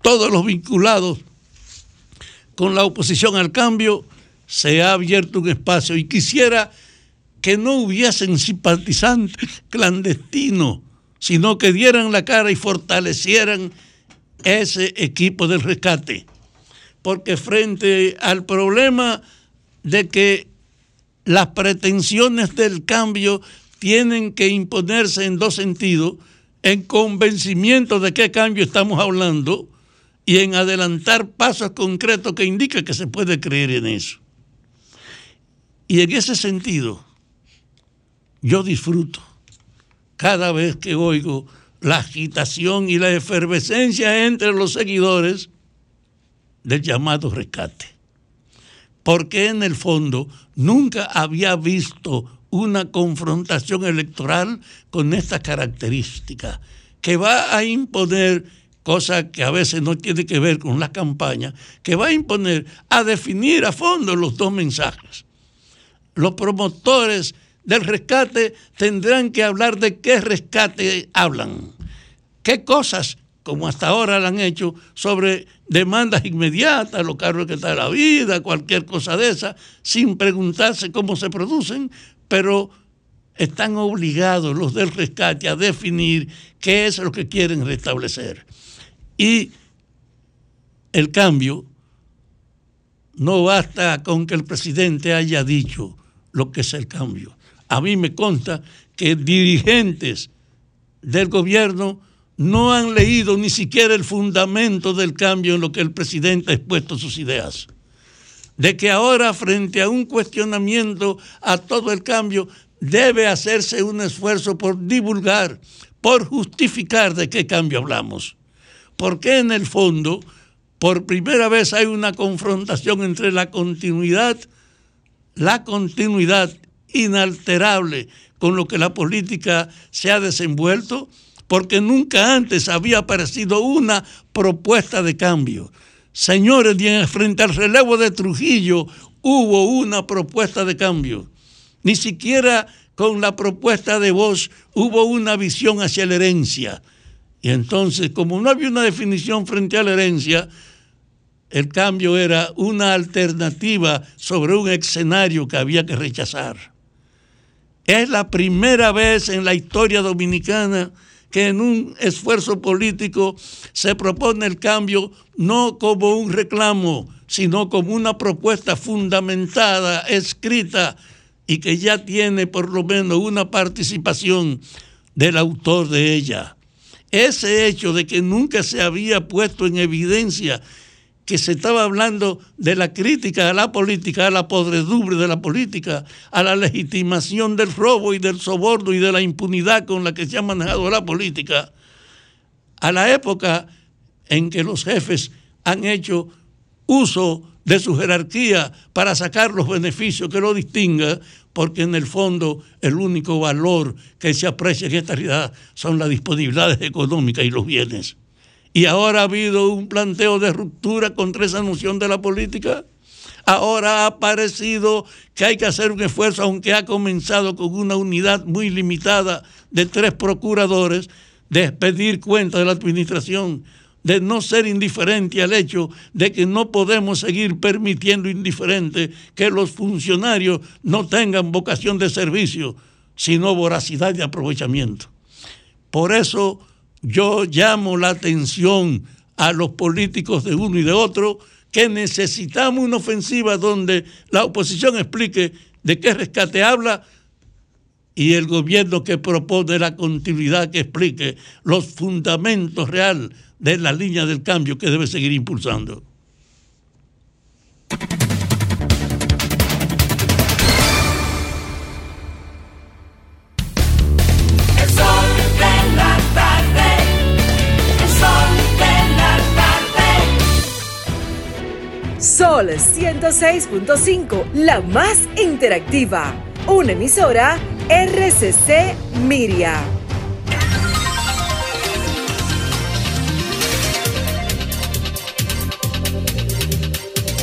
todos los vinculados con la oposición al cambio, se ha abierto un espacio y quisiera que no hubiesen simpatizantes clandestinos, sino que dieran la cara y fortalecieran ese equipo del rescate. Porque frente al problema de que las pretensiones del cambio tienen que imponerse en dos sentidos, en convencimiento de qué cambio estamos hablando y en adelantar pasos concretos que indican que se puede creer en eso. Y en ese sentido, yo disfruto cada vez que oigo la agitación y la efervescencia entre los seguidores del llamado rescate. Porque en el fondo nunca había visto una confrontación electoral con esta característica, que va a imponer cosa que a veces no tiene que ver con la campaña, que va a imponer a definir a fondo los dos mensajes. Los promotores del rescate tendrán que hablar de qué rescate hablan, qué cosas, como hasta ahora lo han hecho, sobre demandas inmediatas, lo caro que está la vida, cualquier cosa de esa, sin preguntarse cómo se producen, pero están obligados los del rescate a definir qué es lo que quieren restablecer. Y el cambio no basta con que el presidente haya dicho lo que es el cambio. A mí me consta que dirigentes del gobierno no han leído ni siquiera el fundamento del cambio en lo que el presidente ha expuesto sus ideas. De que ahora frente a un cuestionamiento a todo el cambio debe hacerse un esfuerzo por divulgar, por justificar de qué cambio hablamos. Porque en el fondo, por primera vez hay una confrontación entre la continuidad la continuidad inalterable con lo que la política se ha desenvuelto, porque nunca antes había aparecido una propuesta de cambio. Señores, frente al relevo de Trujillo hubo una propuesta de cambio. Ni siquiera con la propuesta de Bosch hubo una visión hacia la herencia. Y entonces, como no había una definición frente a la herencia, el cambio era una alternativa sobre un escenario que había que rechazar. Es la primera vez en la historia dominicana que en un esfuerzo político se propone el cambio no como un reclamo, sino como una propuesta fundamentada, escrita y que ya tiene por lo menos una participación del autor de ella. Ese hecho de que nunca se había puesto en evidencia que se estaba hablando de la crítica a la política, a la podredumbre de la política, a la legitimación del robo y del soborno y de la impunidad con la que se ha manejado la política, a la época en que los jefes han hecho uso de su jerarquía para sacar los beneficios que lo distinga, porque en el fondo el único valor que se aprecia en esta realidad son las disponibilidades económicas y los bienes. Y ahora ha habido un planteo de ruptura contra esa noción de la política. Ahora ha parecido que hay que hacer un esfuerzo, aunque ha comenzado con una unidad muy limitada de tres procuradores, de pedir cuenta de la administración, de no ser indiferente al hecho de que no podemos seguir permitiendo indiferente que los funcionarios no tengan vocación de servicio, sino voracidad de aprovechamiento. Por eso yo llamo la atención a los políticos de uno y de otro que necesitamos una ofensiva donde la oposición explique de qué rescate habla y el gobierno que propone la continuidad que explique los fundamentos reales de la línea del cambio que debe seguir impulsando. Sol 106.5, la más interactiva. Una emisora RCC Miria.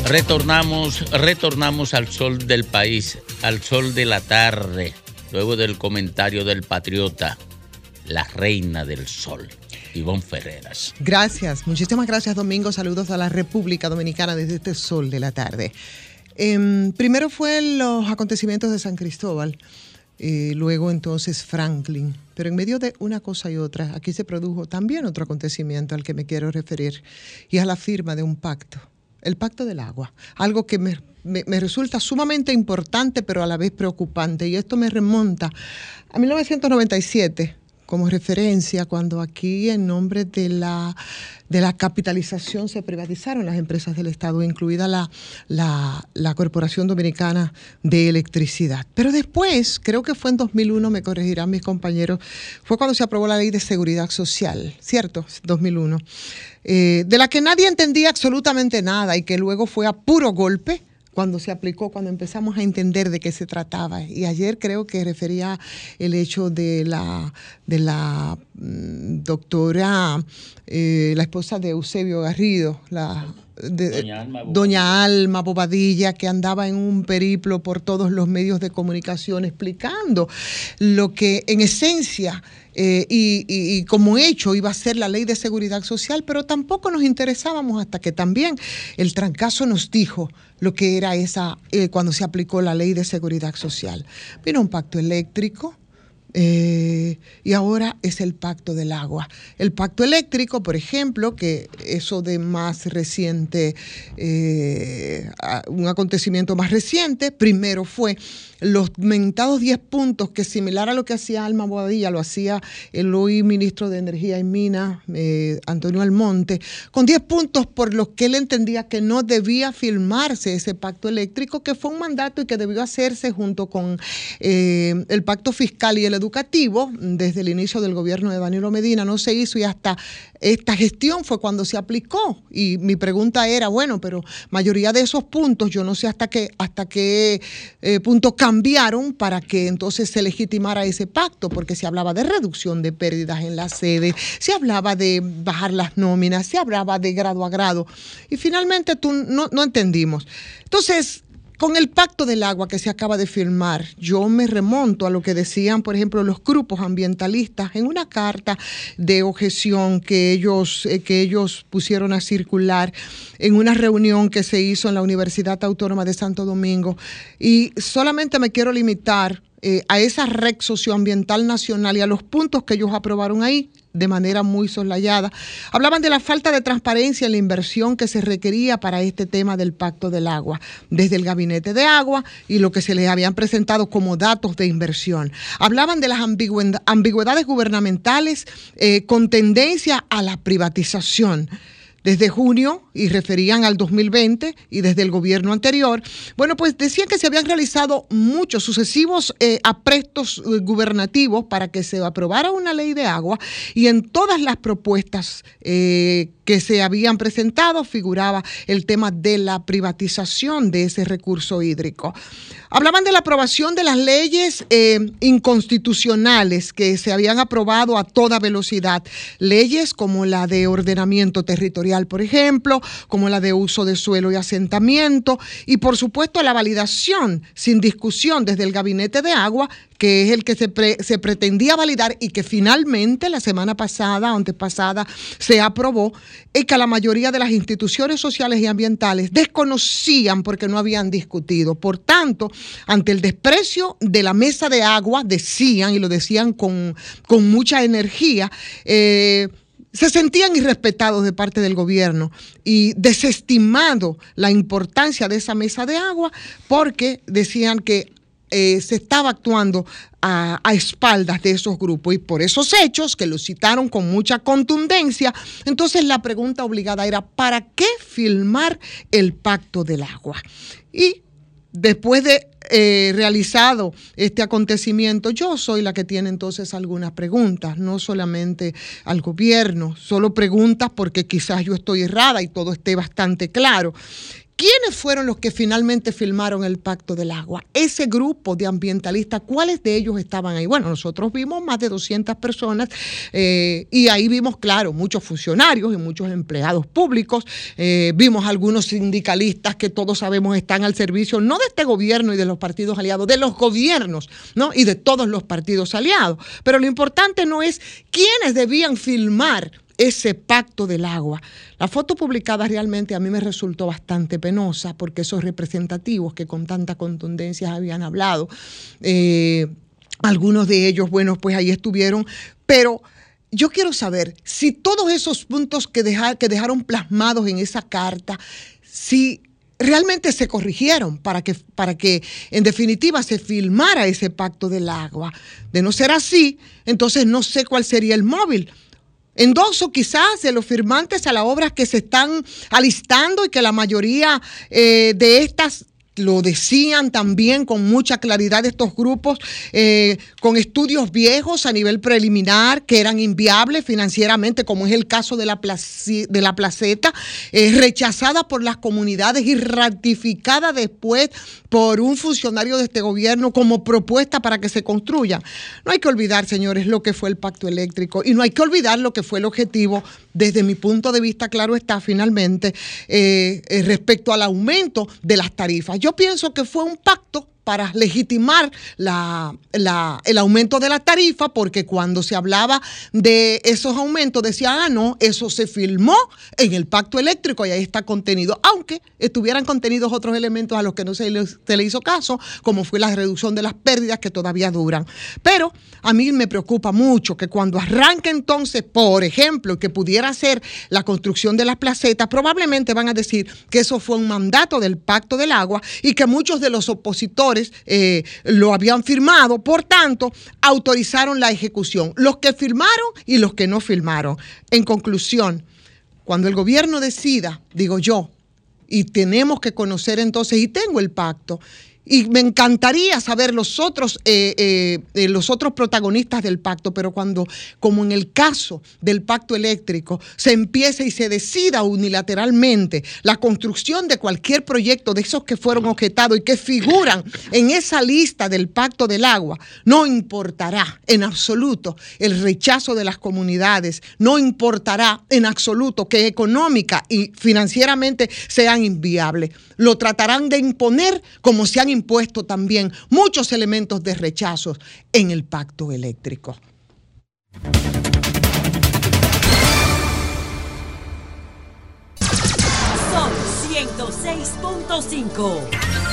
Retornamos, retornamos al sol del país, al sol de la tarde, luego del comentario del patriota, la reina del sol, Ivonne Ferreras. Gracias, muchísimas gracias Domingo. Saludos a la República Dominicana desde este sol de la tarde. Em, primero fue los acontecimientos de San Cristóbal, y luego entonces Franklin. Pero en medio de una cosa y otra, aquí se produjo también otro acontecimiento al que me quiero referir, y es la firma de un pacto, el pacto del agua, algo que me- me resulta sumamente importante, pero a la vez preocupante, y esto me remonta a 1997 como referencia cuando aquí en nombre de la, de la capitalización se privatizaron las empresas del Estado, incluida la, la, Corporación Dominicana de Electricidad. Pero después, creo que fue en 2001, me corregirán mis compañeros, fue cuando se aprobó la Ley de Seguridad Social, ¿cierto? 2001, eh, de la que nadie entendía absolutamente nada y que luego fue a puro golpe cuando se aplicó, cuando empezamos a entender de qué se trataba. Y ayer creo que refería el hecho de la, de la mm, doctora, eh, la esposa de Eusebio Garrido, la, de- Doña Alma Bobadilla. doña Alma Bobadilla, que andaba en un periplo por todos los medios de comunicación explicando lo que en esencia eh, y, como hecho iba a ser la ley de seguridad social, pero tampoco nos interesábamos hasta que también el trancazo nos dijo lo que era esa, eh, cuando se aplicó la ley de seguridad social. Vino un pacto eléctrico, eh, y ahora es el pacto del agua. El pacto eléctrico, por ejemplo, que eso de más reciente, un acontecimiento más reciente, primero fue los mentados 10 puntos, que similar a lo que hacía Alma Boadilla, lo hacía el hoy ministro de Energía y Minas, eh, Antonio Almonte, con 10 puntos por los que él entendía que no debía firmarse ese pacto eléctrico, que fue un mandato y que debió hacerse junto con eh, el pacto fiscal y el educativo desde el inicio del gobierno de Danilo Medina, no se hizo y hasta esta gestión fue cuando se aplicó. Y mi pregunta era, bueno, pero mayoría de esos puntos, yo no sé hasta qué, hasta qué eh, punto cambiaron para que entonces se legitimara ese pacto, porque se hablaba de reducción de pérdidas en la sede, se hablaba de bajar las nóminas, se hablaba de grado a grado. Y finalmente tú no, no entendimos. Entonces, con el pacto del agua que se acaba de firmar, yo me remonto a lo que decían, por ejemplo, los grupos ambientalistas en una carta de objeción que ellos, eh, que ellos pusieron a circular en una reunión que se hizo en la Universidad Autónoma de Santo Domingo. Y solamente me quiero limitar eh, a esa red socioambiental nacional y a los puntos que ellos aprobaron ahí de manera muy soslayada. Hablaban de la falta de transparencia en la inversión que se requería para este tema del pacto del agua, desde el gabinete de agua y lo que se les habían presentado como datos de inversión. Hablaban de las ambigüed- ambigüedades gubernamentales eh, con tendencia a la privatización desde junio y referían al 2020 y desde el gobierno anterior. Bueno, pues decían que se habían realizado muchos sucesivos eh, aprestos eh, gubernativos para que se aprobara una ley de agua y en todas las propuestas eh, que se habían presentado figuraba el tema de la privatización de ese recurso hídrico. Hablaban de la aprobación de las leyes eh, inconstitucionales que se habían aprobado a toda velocidad. Leyes como la de ordenamiento territorial, por ejemplo, como la de uso de suelo y asentamiento, y por supuesto la validación sin discusión desde el gabinete de agua que es el que se, se pretendía validar y que finalmente la semana pasada, antepasada, se aprobó, es que la mayoría de las instituciones sociales y ambientales desconocían porque no habían discutido. Por tanto, ante el desprecio de la mesa de agua, decían, y lo decían con, con mucha energía, eh, se sentían irrespetados de parte del gobierno y desestimado la importancia de esa mesa de agua porque decían que eh, se estaba actuando a, espaldas de esos grupos y por esos hechos que los citaron con mucha contundencia, entonces la pregunta obligada era, ¿para qué filmar el pacto del agua? Y después de eh, realizado este acontecimiento, yo soy la que tiene entonces algunas preguntas, no solamente al gobierno, solo preguntas porque quizás yo estoy errada y todo esté bastante claro. ¿Quiénes fueron los que finalmente firmaron el Pacto del Agua? Ese grupo de ambientalistas, ¿cuáles de ellos estaban ahí? Bueno, nosotros vimos más de 200 personas eh, y ahí vimos, claro, muchos funcionarios y muchos empleados públicos. Eh, vimos algunos sindicalistas que todos sabemos están al servicio, no de este gobierno y de los partidos aliados, de los gobiernos, ¿no? Y de todos los partidos aliados. Pero lo importante no es quiénes debían filmar ese pacto del agua. La foto publicada realmente a mí me resultó bastante penosa porque esos representativos que con tanta contundencia habían hablado, eh, algunos de ellos, bueno, pues ahí estuvieron, pero yo quiero saber si todos esos puntos que, deja- que dejaron plasmados en esa carta, si realmente se corrigieron para que, para que en definitiva se filmara ese pacto del agua. De no ser así, entonces no sé cuál sería el móvil. Endoso quizás de los firmantes a las obras que se están alistando y que la mayoría eh, de estas lo decían también con mucha claridad estos grupos, eh, con estudios viejos a nivel preliminar que eran inviables financieramente, como es el caso de la, placi- de la placeta, eh, rechazada por las comunidades y ratificada después por un funcionario de este gobierno como propuesta para que se construya. No hay que olvidar, señores, lo que fue el pacto eléctrico y no hay que olvidar lo que fue el objetivo, desde mi punto de vista, claro está, finalmente, eh, eh, respecto al aumento de las tarifas. Yo pienso que fue un pacto para legitimar la, el aumento de la tarifa, porque cuando se hablaba de esos aumentos decía, ah, no, eso se filmó en el pacto eléctrico y ahí está contenido, aunque estuvieran contenidos otros elementos a los que no se le, se le hizo caso, como fue la reducción de las pérdidas que todavía duran. Pero a mí me preocupa mucho que cuando arranque entonces, por ejemplo, que pudiera ser la construcción de las placetas, probablemente van a decir que eso fue un mandato del pacto del agua y que muchos de los opositores eh, lo habían firmado, por tanto, autorizaron la ejecución. Los que firmaron y los que no firmaron. En conclusión, cuando el gobierno decida, digo yo, y tenemos que conocer entonces, y tengo el pacto, Y me encantaría saber los otros, eh, eh, eh, los otros protagonistas del pacto, pero cuando, como en el caso del pacto eléctrico, se empieza y se decida unilateralmente la construcción de cualquier proyecto de esos que fueron objetados y que figuran en esa lista del pacto del agua, no importará en absoluto el rechazo de las comunidades, no importará en absoluto que económica y financieramente sean inviables. Lo tratarán de imponer como se han impuesto también muchos elementos de rechazo en el pacto eléctrico. Son 106.5.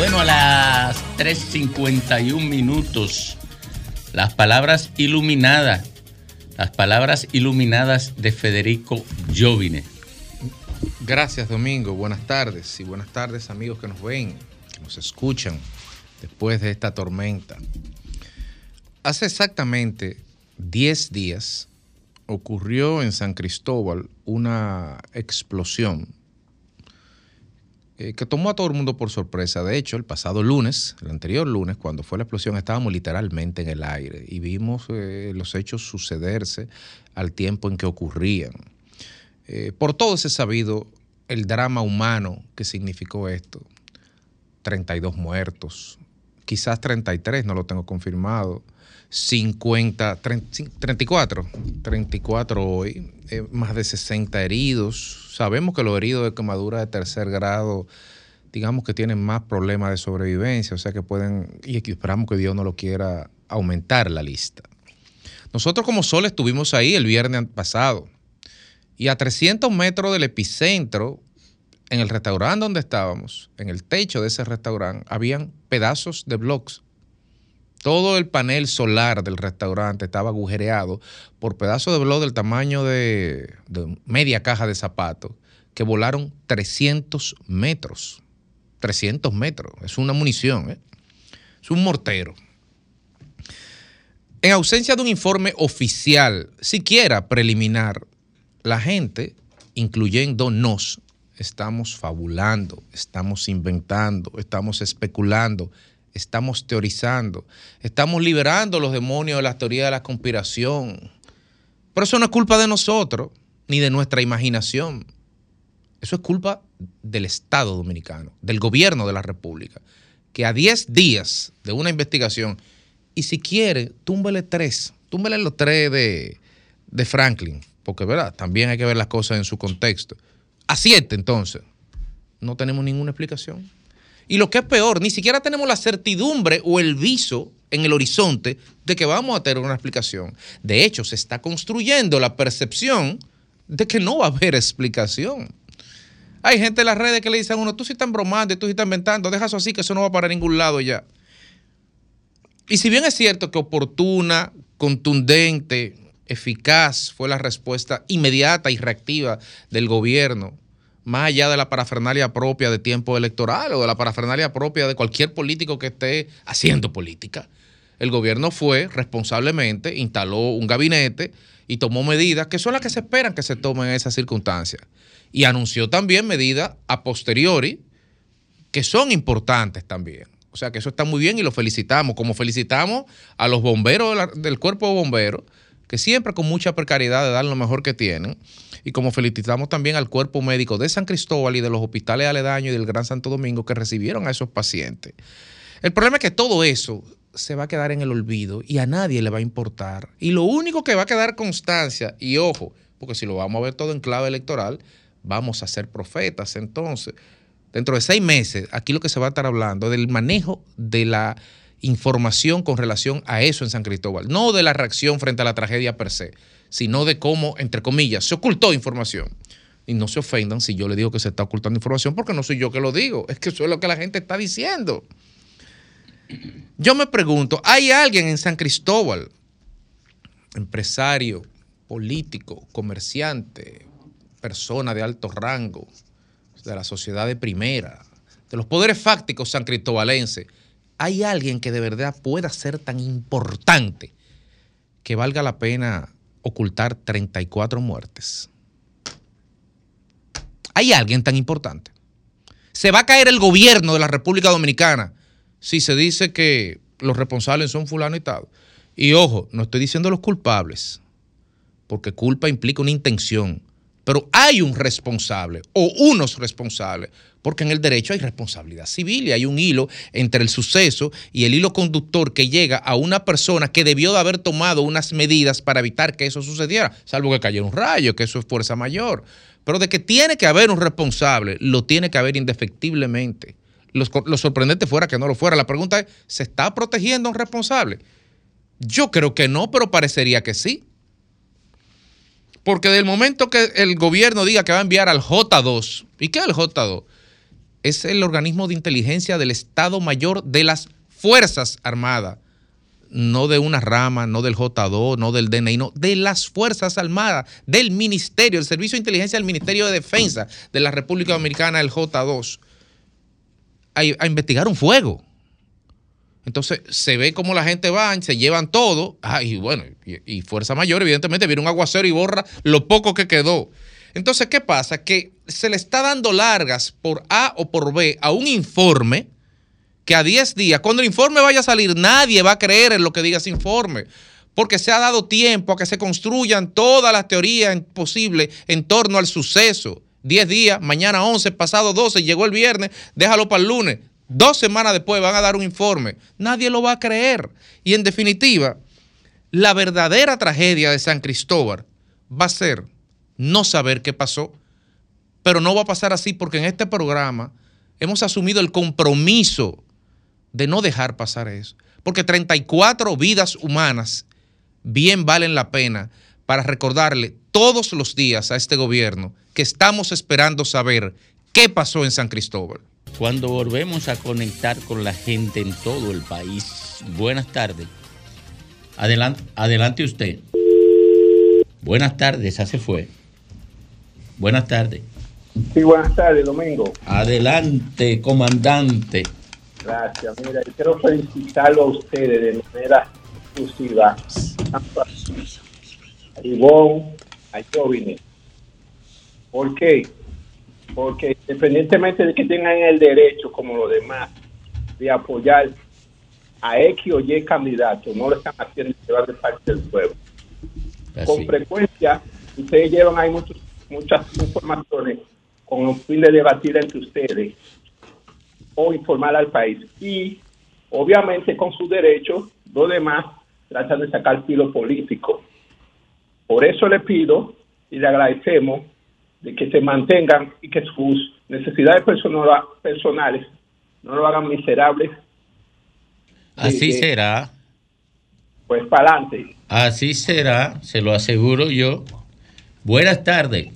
Bueno, a las 3.51 minutos, las palabras iluminadas, las palabras iluminadas de Federico Jovine. Gracias, Domingo. Buenas tardes y buenas tardes, amigos que nos ven, que nos escuchan después de esta tormenta. Hace exactamente 10 días ocurrió en San Cristóbal una explosión eh, que tomó a todo el mundo por sorpresa. De hecho, el pasado lunes, el anterior lunes, cuando fue la explosión, estábamos literalmente en el aire y vimos eh, los hechos sucederse al tiempo en que ocurrían. Eh, por todo ese sabido el drama humano que significó esto. 32 muertos, quizás 33, no lo tengo confirmado. 50, 30, 34, 34 hoy, eh, más de 60 heridos. Sabemos que los heridos de quemadura de tercer grado, digamos que tienen más problemas de sobrevivencia, o sea que pueden, y esperamos que Dios no lo quiera aumentar la lista. Nosotros como Sol estuvimos ahí el viernes pasado y a 300 metros del epicentro, en el restaurante donde estábamos, en el techo de ese restaurante, habían pedazos de blocks todo el panel solar del restaurante estaba agujereado por pedazos de blog del tamaño de, media caja de zapatos que volaron 300 metros. 300 metros. Es una munición, ¿eh? es un mortero. En ausencia de un informe oficial, siquiera preliminar, la gente, incluyéndonos, estamos fabulando, estamos inventando, estamos especulando, estamos teorizando, estamos liberando los demonios de las teorías de la conspiración. Pero eso no es culpa de nosotros, ni de nuestra imaginación. Eso es culpa del Estado dominicano, del gobierno de la República, que a 10 días de una investigación, y si quiere, túmbele tres, túmbele los tres de, de Franklin, porque verdad, también hay que ver las cosas en su contexto. A siete entonces, no tenemos ninguna explicación. Y lo que es peor, ni siquiera tenemos la certidumbre o el viso en el horizonte de que vamos a tener una explicación. De hecho, se está construyendo la percepción de que no va a haber [LAUGHS] explicación. Hay gente en las redes que le dicen a uno, tú sí estás bromando, tú sí estás inventando, deja eso así que eso no va para ningún lado ya. Y si bien es cierto que oportuna, contundente, eficaz fue la respuesta inmediata y reactiva del gobierno, más allá de la parafernalia propia de tiempo electoral o de la parafernalia propia de cualquier político que esté haciendo política. El gobierno fue responsablemente, instaló un gabinete y tomó medidas que son las que se esperan que se tomen en esas circunstancias. Y anunció también medidas a posteriori que son importantes también. O sea que eso está muy bien y lo felicitamos, como felicitamos a los bomberos del cuerpo de bomberos, que siempre con mucha precariedad de dar lo mejor que tienen y como felicitamos también al cuerpo médico de San Cristóbal y de los hospitales aledaños y del Gran Santo Domingo que recibieron a esos pacientes. El problema es que todo eso se va a quedar en el olvido y a nadie le va a importar. Y lo único que va a quedar constancia, y ojo, porque si lo vamos a ver todo en clave electoral, vamos a ser profetas. Entonces, dentro de seis meses, aquí lo que se va a estar hablando es del manejo de la información con relación a eso en San Cristóbal, no de la reacción frente a la tragedia per se, sino de cómo, entre comillas, se ocultó información. Y no se ofendan si yo le digo que se está ocultando información, porque no soy yo que lo digo, es que eso es lo que la gente está diciendo. Yo me pregunto, ¿hay alguien en San Cristóbal, empresario, político, comerciante, persona de alto rango, de la sociedad de primera, de los poderes fácticos san cristobalenses, hay alguien que de verdad pueda ser tan importante que valga la pena ocultar 34 muertes. Hay alguien tan importante. Se va a caer el gobierno de la República Dominicana si se dice que los responsables son fulano y tal. Y ojo, no estoy diciendo los culpables, porque culpa implica una intención. Pero hay un responsable o unos responsables, porque en el derecho hay responsabilidad civil y hay un hilo entre el suceso y el hilo conductor que llega a una persona que debió de haber tomado unas medidas para evitar que eso sucediera, salvo que cayera un rayo, que eso es fuerza mayor. Pero de que tiene que haber un responsable, lo tiene que haber indefectiblemente. Lo, sorprendente fuera que no lo fuera. La pregunta es, ¿se está protegiendo a un responsable? Yo creo que no, pero parecería que sí. Porque del momento que el gobierno diga que va a enviar al J2, ¿y qué es el J2? Es el organismo de inteligencia del Estado Mayor de las Fuerzas Armadas, no de una rama, no del J2, no del DNI, no, de las Fuerzas Armadas, del Ministerio, el Servicio de Inteligencia del Ministerio de Defensa de la República Dominicana, el J2, a, a investigar un fuego. Entonces se ve como la gente va, se llevan todo, ah, y bueno, y, y, Fuerza Mayor, evidentemente, viene un aguacero y borra lo poco que quedó. Entonces, ¿qué pasa? Que se le está dando largas por A o por B a un informe que a 10 días, cuando el informe vaya a salir, nadie va a creer en lo que diga ese informe. Porque se ha dado tiempo a que se construyan todas las teorías posibles en torno al suceso. 10 días, mañana 11, pasado 12, llegó el viernes, déjalo para el lunes. Dos semanas después van a dar un informe. Nadie lo va a creer. Y en definitiva, la verdadera tragedia de San Cristóbal va a ser no saber qué pasó, pero no va a pasar así porque en este programa hemos asumido el compromiso de no dejar pasar eso. Porque 34 vidas humanas bien valen la pena para recordarle todos los días a este gobierno que estamos esperando saber qué pasó en San Cristóbal. Cuando volvemos a conectar con la gente en todo el país. Buenas tardes. Adelante, adelante usted. Buenas tardes, ya se fue. Buenas tardes. Sí, buenas tardes, Domingo. Adelante, comandante. Gracias. Mira, yo quiero felicitarlo a ustedes de manera exclusiva. A Ivonne, a Jovine. ¿Por qué? Porque independientemente de que tengan el derecho, como los demás, de apoyar a X o Y candidato, no lo están haciendo llevar de parte del pueblo. Así. Con frecuencia, ustedes llevan ahí muchos, muchas informaciones con el fin de debatir entre ustedes o informar al país. Y obviamente con sus derechos, los demás tratan de sacar filo político. Por eso le pido y le agradecemos de que se mantengan y que sus necesidades persona- personales no lo hagan miserables. Así Eh, será. Pues para adelante. Así será, se lo aseguro yo. Buenas tardes.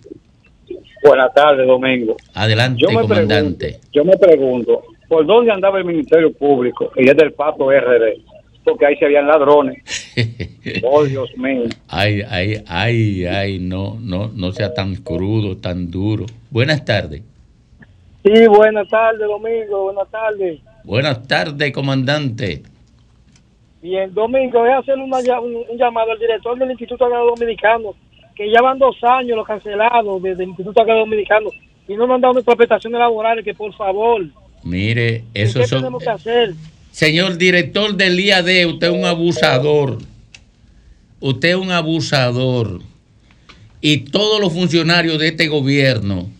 Buenas tardes, Domingo. Adelante, Yo me comandante. Yo me pregunto, ¿por dónde andaba el Ministerio Público? Y es del Pato RD, porque ahí se habían ladrones. [LAUGHS] oh, Dios mío. Ay, ay, ay, ay, no, no, no sea tan crudo, tan duro. Buenas tardes. Sí, buenas tardes, Domingo, buenas tardes. Buenas tardes, comandante. Bien, Domingo, voy a hacer una un, un llamado al director del Instituto Agrario Dominicano, que ya van dos años los cancelados desde el Instituto Agrario Dominicano y no me han dado nuestras prestaciones laborales, que por favor, Mire, ¿qué esos son... tenemos que hacer? Señor director del IAD, usted es un abusador. Usted es un abusador. Y todos los funcionarios de este gobierno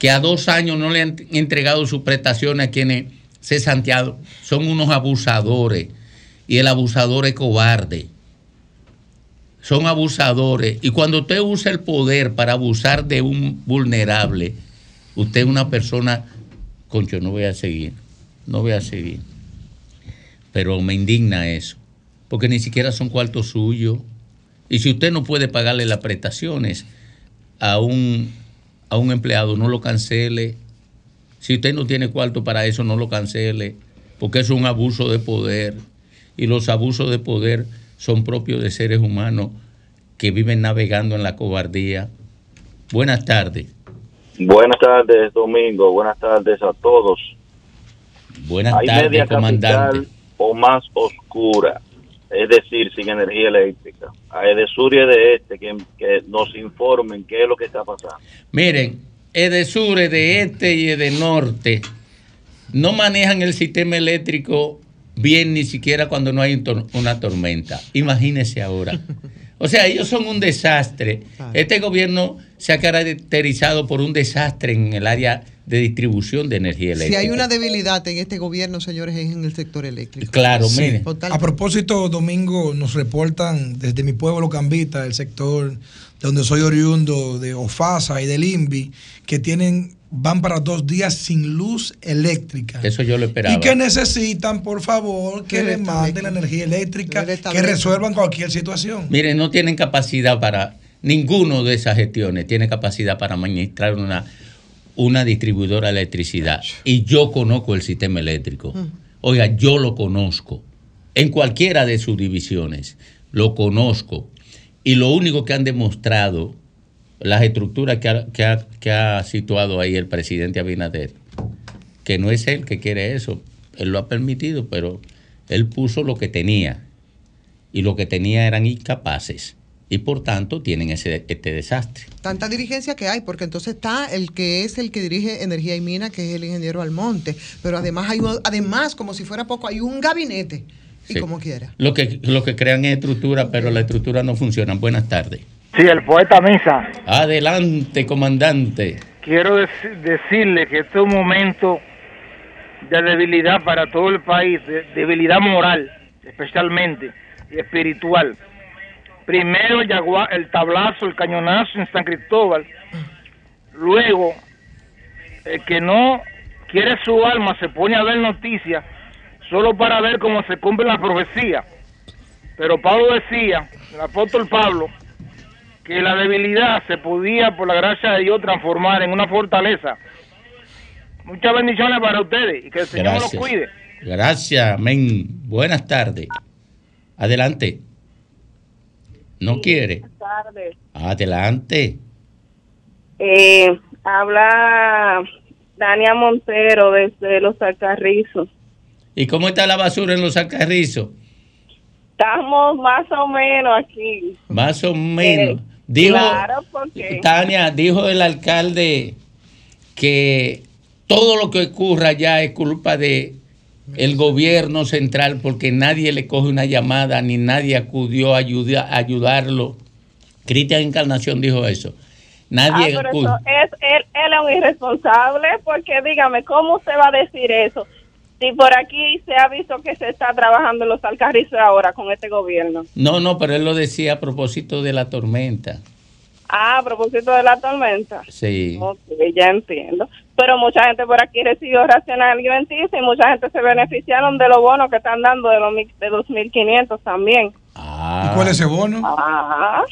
que a dos años no le han entregado sus prestaciones a quienes se Santiago son unos abusadores. Y el abusador es cobarde. Son abusadores. Y cuando usted usa el poder para abusar de un vulnerable, usted es una persona, concho, no voy a seguir, no voy a seguir pero me indigna eso, porque ni siquiera son cuartos suyos. Y si usted no puede pagarle las prestaciones a un, a un empleado, no lo cancele. Si usted no tiene cuarto para eso, no lo cancele, porque es un abuso de poder. Y los abusos de poder son propios de seres humanos que viven navegando en la cobardía. Buenas tardes. Buenas tardes, Domingo. Buenas tardes a todos. Buenas tardes, comandante. capital o más oscura, es decir, sin energía eléctrica. A Edesur y de este que, que nos informen qué es lo que está pasando. Miren, Edesur, de este y de norte no manejan el sistema eléctrico bien ni siquiera cuando no hay un tor- una tormenta. Imagínense ahora. O sea, ellos son un desastre. Este gobierno se ha caracterizado por un desastre en el área de distribución de energía Si eléctrica. hay una debilidad en este gobierno, señores, es en el sector eléctrico. Claro, Sí. mire. A propósito, Domingo, nos reportan desde mi pueblo Cambita, el sector de donde soy oriundo, de Ofasa y del INVI, que tienen, van para dos días sin luz eléctrica. Eso yo lo esperaba. Y que necesitan, por favor, que les manden la energía eléctrica, Que resuelvan cualquier situación. Miren, no tienen capacidad para, ninguno de esas gestiones tiene capacidad para administrar una, una distribuidora de electricidad. Y yo conozco el sistema eléctrico. Oiga, yo lo conozco. En cualquiera de sus divisiones, lo conozco. Y lo único que han demostrado, las estructuras que ha, que ha- que ha situado ahí el presidente Abinader, que no es él que quiere eso, él lo ha permitido, pero él puso lo que tenía y lo que tenía eran incapaces y por tanto tienen ese, este desastre. Tanta dirigencia que hay, porque entonces está el que es el que dirige Energía y Mina, que es el ingeniero Almonte, pero además hay un- además como si fuera poco, hay un gabinete y Sí. como quiera. Lo que, lo que crean es estructura, pero la estructura no funciona. Buenas tardes. Sí, el poeta Misa. Adelante, comandante. Quiero dec- decirle que este es un momento de debilidad para todo el país, de debilidad moral, especialmente, y espiritual. Primero el, yagua- el tablazo, el cañonazo en San Cristóbal. Luego, el que no quiere su alma se pone a ver noticias solo para ver cómo se cumple la profecía. Pero Pablo decía, el apóstol Pablo, que la debilidad se podía, por la gracia de Dios, transformar en una fortaleza. Muchas bendiciones para ustedes y que el Señor los cuide. Gracias, amén. Buenas tardes. Adelante. No quiere. tardes. Adelante. Eh, habla Dania Montero desde Los Alcarrizos. ¿Y cómo está la basura en los alcarrizos? Estamos más o menos aquí. Más o menos. Eh, dijo, claro, porque Tania, dijo el alcalde que todo lo que ocurra allá es culpa de el gobierno central porque nadie le coge una llamada ni nadie acudió a ayuda- a ayudarlo. Cristian Encarnación dijo eso. Nadie Ah, pero acudió. eso es, él, él es un irresponsable, porque dígame, ¿cómo usted va a decir eso? Si por aquí se ha visto que se está trabajando en los alcarrizos ahora con este gobierno. No, no, pero él lo decía a propósito de la tormenta. Ah, a propósito de la tormenta. Sí. Ok, ya entiendo. Pero mucha gente por aquí recibió raciones alimenticia y mucha gente se beneficiaron de los bonos que están dando de los mil- de 2.500 también. ¿Y cuál es ese bono? Ah,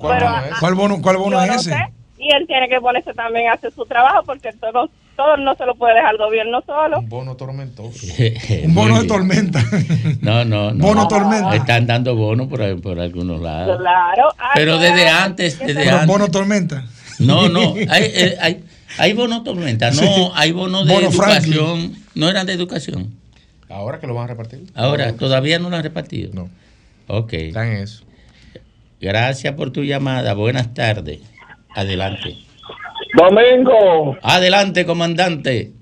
pero, ¿Cuál bono, cuál bono es no ese? sé. Y él tiene que ponerse también a hacer su trabajo porque todo, todo no se lo puede dejar el gobierno solo. bono tormentoso. [LAUGHS] Un bono de tormenta. [LAUGHS] No, no, no. Bono tormenta. Están dando bonos por, por algunos lados. Claro. Ah, Pero claro. desde antes, desde Pero antes. bono tormenta. No, no, [LAUGHS] hay, eh, hay, hay bono tormenta, no, Sí. hay bono de Bono Franklin. educación, no eran de educación. Ahora que lo van a repartir. Ahora, todavía no lo han repartido. No. Ok. Están en eso. Gracias por tu llamada, buenas tardes. Adelante. Domingo, Adelante, comandante.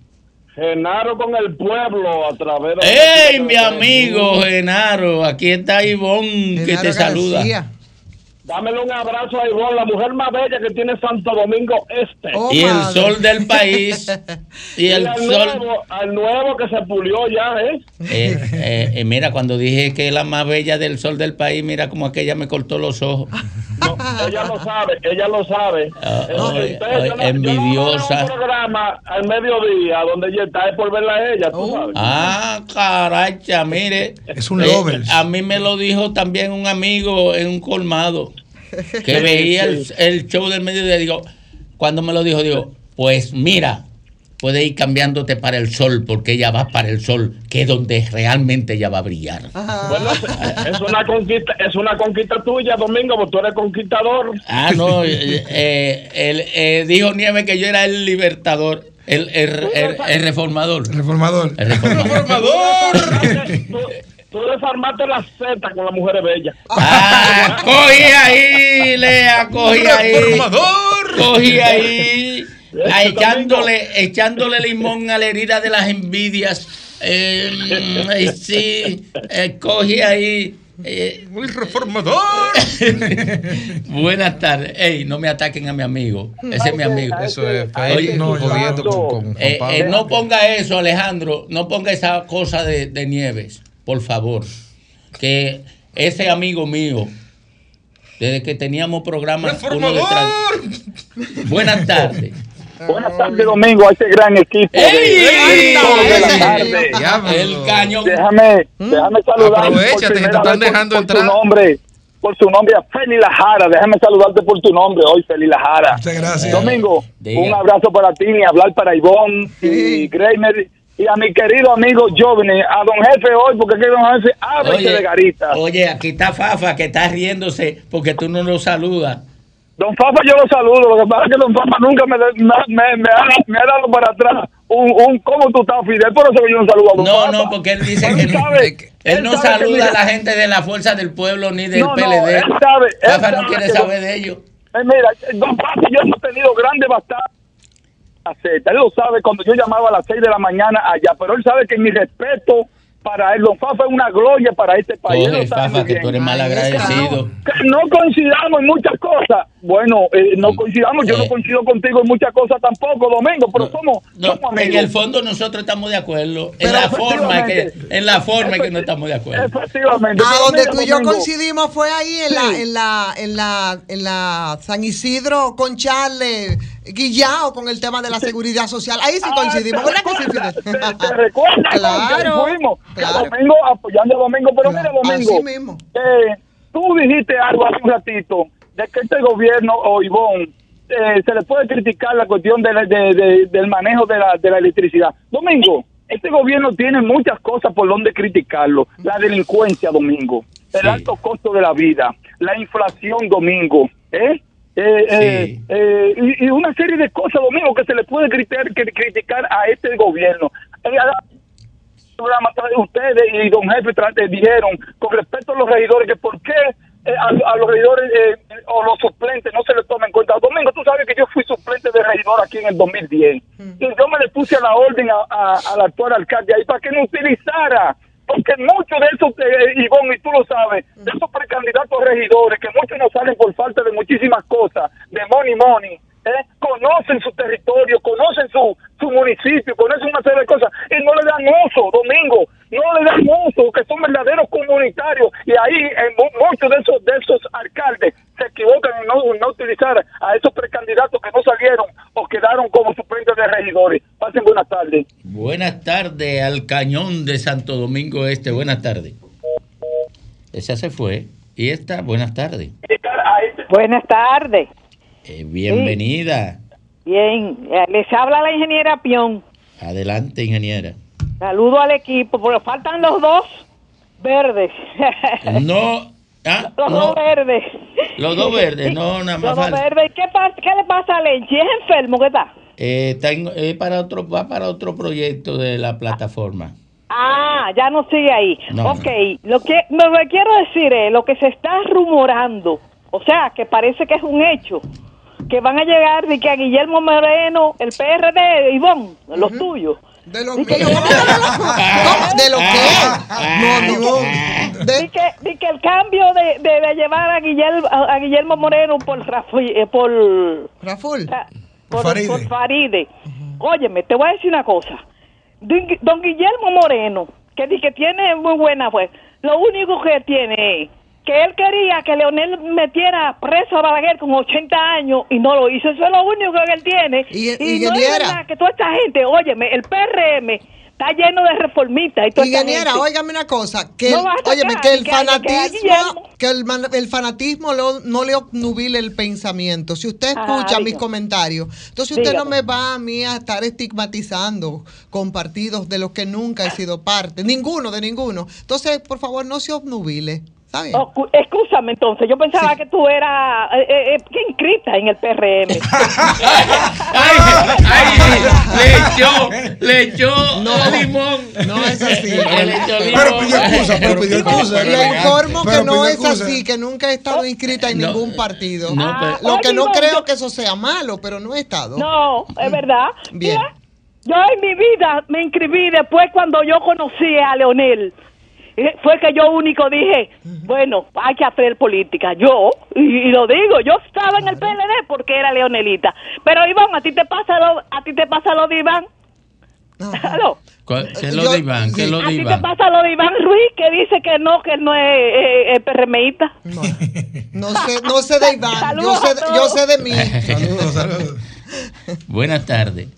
Genaro con el pueblo a través de... ¡Ey, mi amigo Genaro! Aquí está Ivonne que te saluda. Dámele un abrazo a Ivonne, la mujer más bella que tiene Santo Domingo Este. y el sol del país. [LAUGHS] y el al sol. Nuevo, al nuevo que se pulió ya, ¿eh? Eh, eh, eh, mira, cuando dije que es la más bella del sol del país, mira como aquella me cortó los ojos. Ella lo sabe, ella lo sabe. Eh, yo no- envidiosa. Yo no un programa al mediodía donde ella está, es por verla a ella, tú sabes. Ah, caracha, mire. Es un Eh, lovers. a mí me lo dijo también un amigo en un colmado que [LAUGHS] veía el, el show del mediodía. Digo, cuando me lo dijo, digo, pues mira, puede ir cambiándote para el sol porque ella va para el sol, que es donde realmente ella va a brillar. Bueno, es- una conquista, es una conquista tuya, Domingo, porque tú eres conquistador. Ah, no, eh, eh, él, eh, dijo Nieve que yo era el libertador. El, el, el- el reformador. Reformador. El reformador. [LAUGHS] Tú desarmaste la Z con las mujeres bellas. Ah, [LAUGHS] cogí ahí, Lea, cogí ahí. Cogí ahí. Ah, echándole, echándole limón a la herida de las envidias. Eh, mm, eh, sí, eh, cogí ahí. Muy reformador. [LAUGHS] Buenas tardes. Ey, no me ataquen a mi amigo. Ese es mi amigo. Eso es Oye, no, jodiendo con, con Juan eh, eh, no ponga eso, Alejandro. No ponga esa cosa de, de Nieves, por favor. Que ese amigo mío, desde que teníamos programas. uno detrás- Buenas tardes. Buenas tardes, Domingo, a este gran equipo de, ¡Ey! de de la ¡Ey! tarde. El cañón. Déjame, déjame saludar Aprovechate, por que te están dejando por, por entrar. tu nombre, por su nombre a Feli Lajara. Déjame saludarte por tu nombre hoy, Feli Lajara. Muchas gracias. Domingo, Diga. un abrazo para ti, ni hablar para Ivonne y Greiner y a mi querido amigo Jovene, a don jefe hoy, porque que don jefe ábrese de garita. oye, aquí está Fafa que está riéndose porque tú no lo saludas. Don Fafa yo lo saludo, lo que pasa es que Don Fafa nunca me, me, me, me ha, me ha dado para atrás un, un ¿cómo tú estás, Fidel? Por eso que yo no saludo a Don No, Fafa. no, porque él dice Él que no, él él no que saluda a la gente de la Fuerza del Pueblo ni del No, no, PLD. él sabe, él Fafa no quiere saber de ellos. Eh, mira, Don Fafa yo hemos tenido grandes batallas. Él lo sabe cuando yo llamaba a las 6 de la mañana allá, pero él sabe que mi respeto para él, Don Fafa es una gloria para este país. Sabe Fafa, que tú eres mal agradecido. Que no coincidamos en muchas cosas. Bueno, eh, no coincidamos, yo no coincido contigo en muchas cosas tampoco, Domingo, pero somos, No, somos en el fondo nosotros estamos de acuerdo. En Pero la forma que, en la forma en que no estamos de acuerdo. Efectivamente. A Pero donde mira, tú y yo Domingo, coincidimos fue ahí en, Sí. la, en, la, en, la, en la San Isidro con Charles Guillao con el tema de la seguridad social. Ahí sí coincidimos, ¿verdad que sí, Fidel? ¿Te recuerdas? Claro, Que fuimos, claro. Domingo apoyando a Domingo, pero mira Domingo, así mismo. eh, tú dijiste algo hace un ratito de que este gobierno o Ivón eh, se le puede criticar la cuestión de la- de- de- del manejo de la, de la electricidad. Domingo, este gobierno tiene muchas cosas por donde criticarlo. La delincuencia, Domingo, el alto costo de la vida, la inflación, Domingo, ¿eh? Eh, eh, eh, y, y una serie de cosas, Domingo, que se le puede criticar, que- criticar a este gobierno. Eh, ustedes y don jefe dijeron con respecto a los regidores que por qué a, a los regidores eh, o los suplentes no se les toma en cuenta. Domingo, tú sabes que yo fui suplente de regidor aquí en el 2010 y yo me le puse a la orden a- al actual alcalde ahí para que no utilizara porque muchos de esos, eh, Ivonne, y tú lo sabes, de esos precandidatos regidores, que muchos no salen por falta de muchísimas cosas, de money money, ¿eh? conocen su territorio, conocen su, su municipio, conocen una serie de cosas y no le dan uso, Domingo, no le dan uso, que son verdaderos comunitarios y ahí en mu- muchos de esos de esos alcaldes se equivocan en no, no utilizar a esos precandidatos que no salieron o quedaron como suplentes de regidores. Pasen buenas tardes. Buenas tardes al cañón de Santo Domingo Este. Buenas tardes. Esa se fue. Y esta, buenas tardes. Buenas tardes. Eh, bienvenida. Bien, eh, les habla la ingeniera Pion. Adelante, ingeniera. Saludo al equipo, porque faltan los dos verdes. [LAUGHS] No, [LAUGHS] ah, los no, dos verdes. los dos verdes, no, [LAUGHS] nada Los más dos falta. verdes. ¿Qué, ¿Qué le pasa a Lenchi? ¿Es enfermo que está? Eh, está en- eh, para otro, va para otro proyecto de la plataforma. Ah, ya no sigue ahí. No, ok, lo que lo que quiero decir es lo que se está rumorando, o sea, que parece que es un hecho, que van a llegar de que a Guillermo Moreno, el PRD, Ivonne, los tuyos. De los [LAUGHS] míos. ¿De lo que? No, digo. Di que, di que el cambio de, de, de llevar a Guillermo, a, Guillermo Moreno por Rafi- eh, por Raful. por, Faride. por Faride. Óyeme, te voy a decir una cosa. Don, don Guillermo Moreno, que di que tiene muy buena pues, lo único que tiene es que él quería que Leonel metiera preso a Balaguer con 80 años y no lo hizo. Eso es lo único que él tiene. Y- no es ingeniera. verdad que toda esta gente, óyeme, el PRM está lleno de reformistas y toda Ingeniera, óigame una cosa, que, No el, óyeme, que el que fanatismo, que el, fanatismo lo- no le obnubile el pensamiento. Si usted Ajá, escucha mis comentarios, entonces usted no me va a mí a estar estigmatizando con partidos de los que nunca he sido parte, ninguno de ninguno. Entonces, por favor, no se obnubile. Bien. Oh, cu- excúsame entonces, yo pensaba que tú eras eh, eh, eh, ¿qué inscrita en el PRM. [LAUGHS] Le echó, le echó limón. No es así. Le echó limón. Pero pidió excusa, pero pidió excusa. Le informo que no es así, que nunca he estado inscrita en No, ningún partido. no, pero- Lo que Oye, no no, creo yo- que eso sea malo, pero no he estado. No, es verdad. Bien. Mira, yo en mi vida me inscribí después cuando yo conocí a Leonel. Fue que yo único dije, bueno, hay que hacer política. Yo, y, y lo digo, yo estaba en el PLD porque era leonelita. Pero Iván, ¿a ti te pasa lo, a ti te pasa lo de Iván? [LAUGHS] Aló. ¿Cuál- ¿Qué es lo de Iván? ¿Qué es lo ¿A de ti te Iván? pasa lo de Iván Ruiz que dice que no, que él no es eh, eh, PRMista? No sé, no sé de Iván, yo sé, a yo sé de mí. Saludos, saludos. Buenas tardes.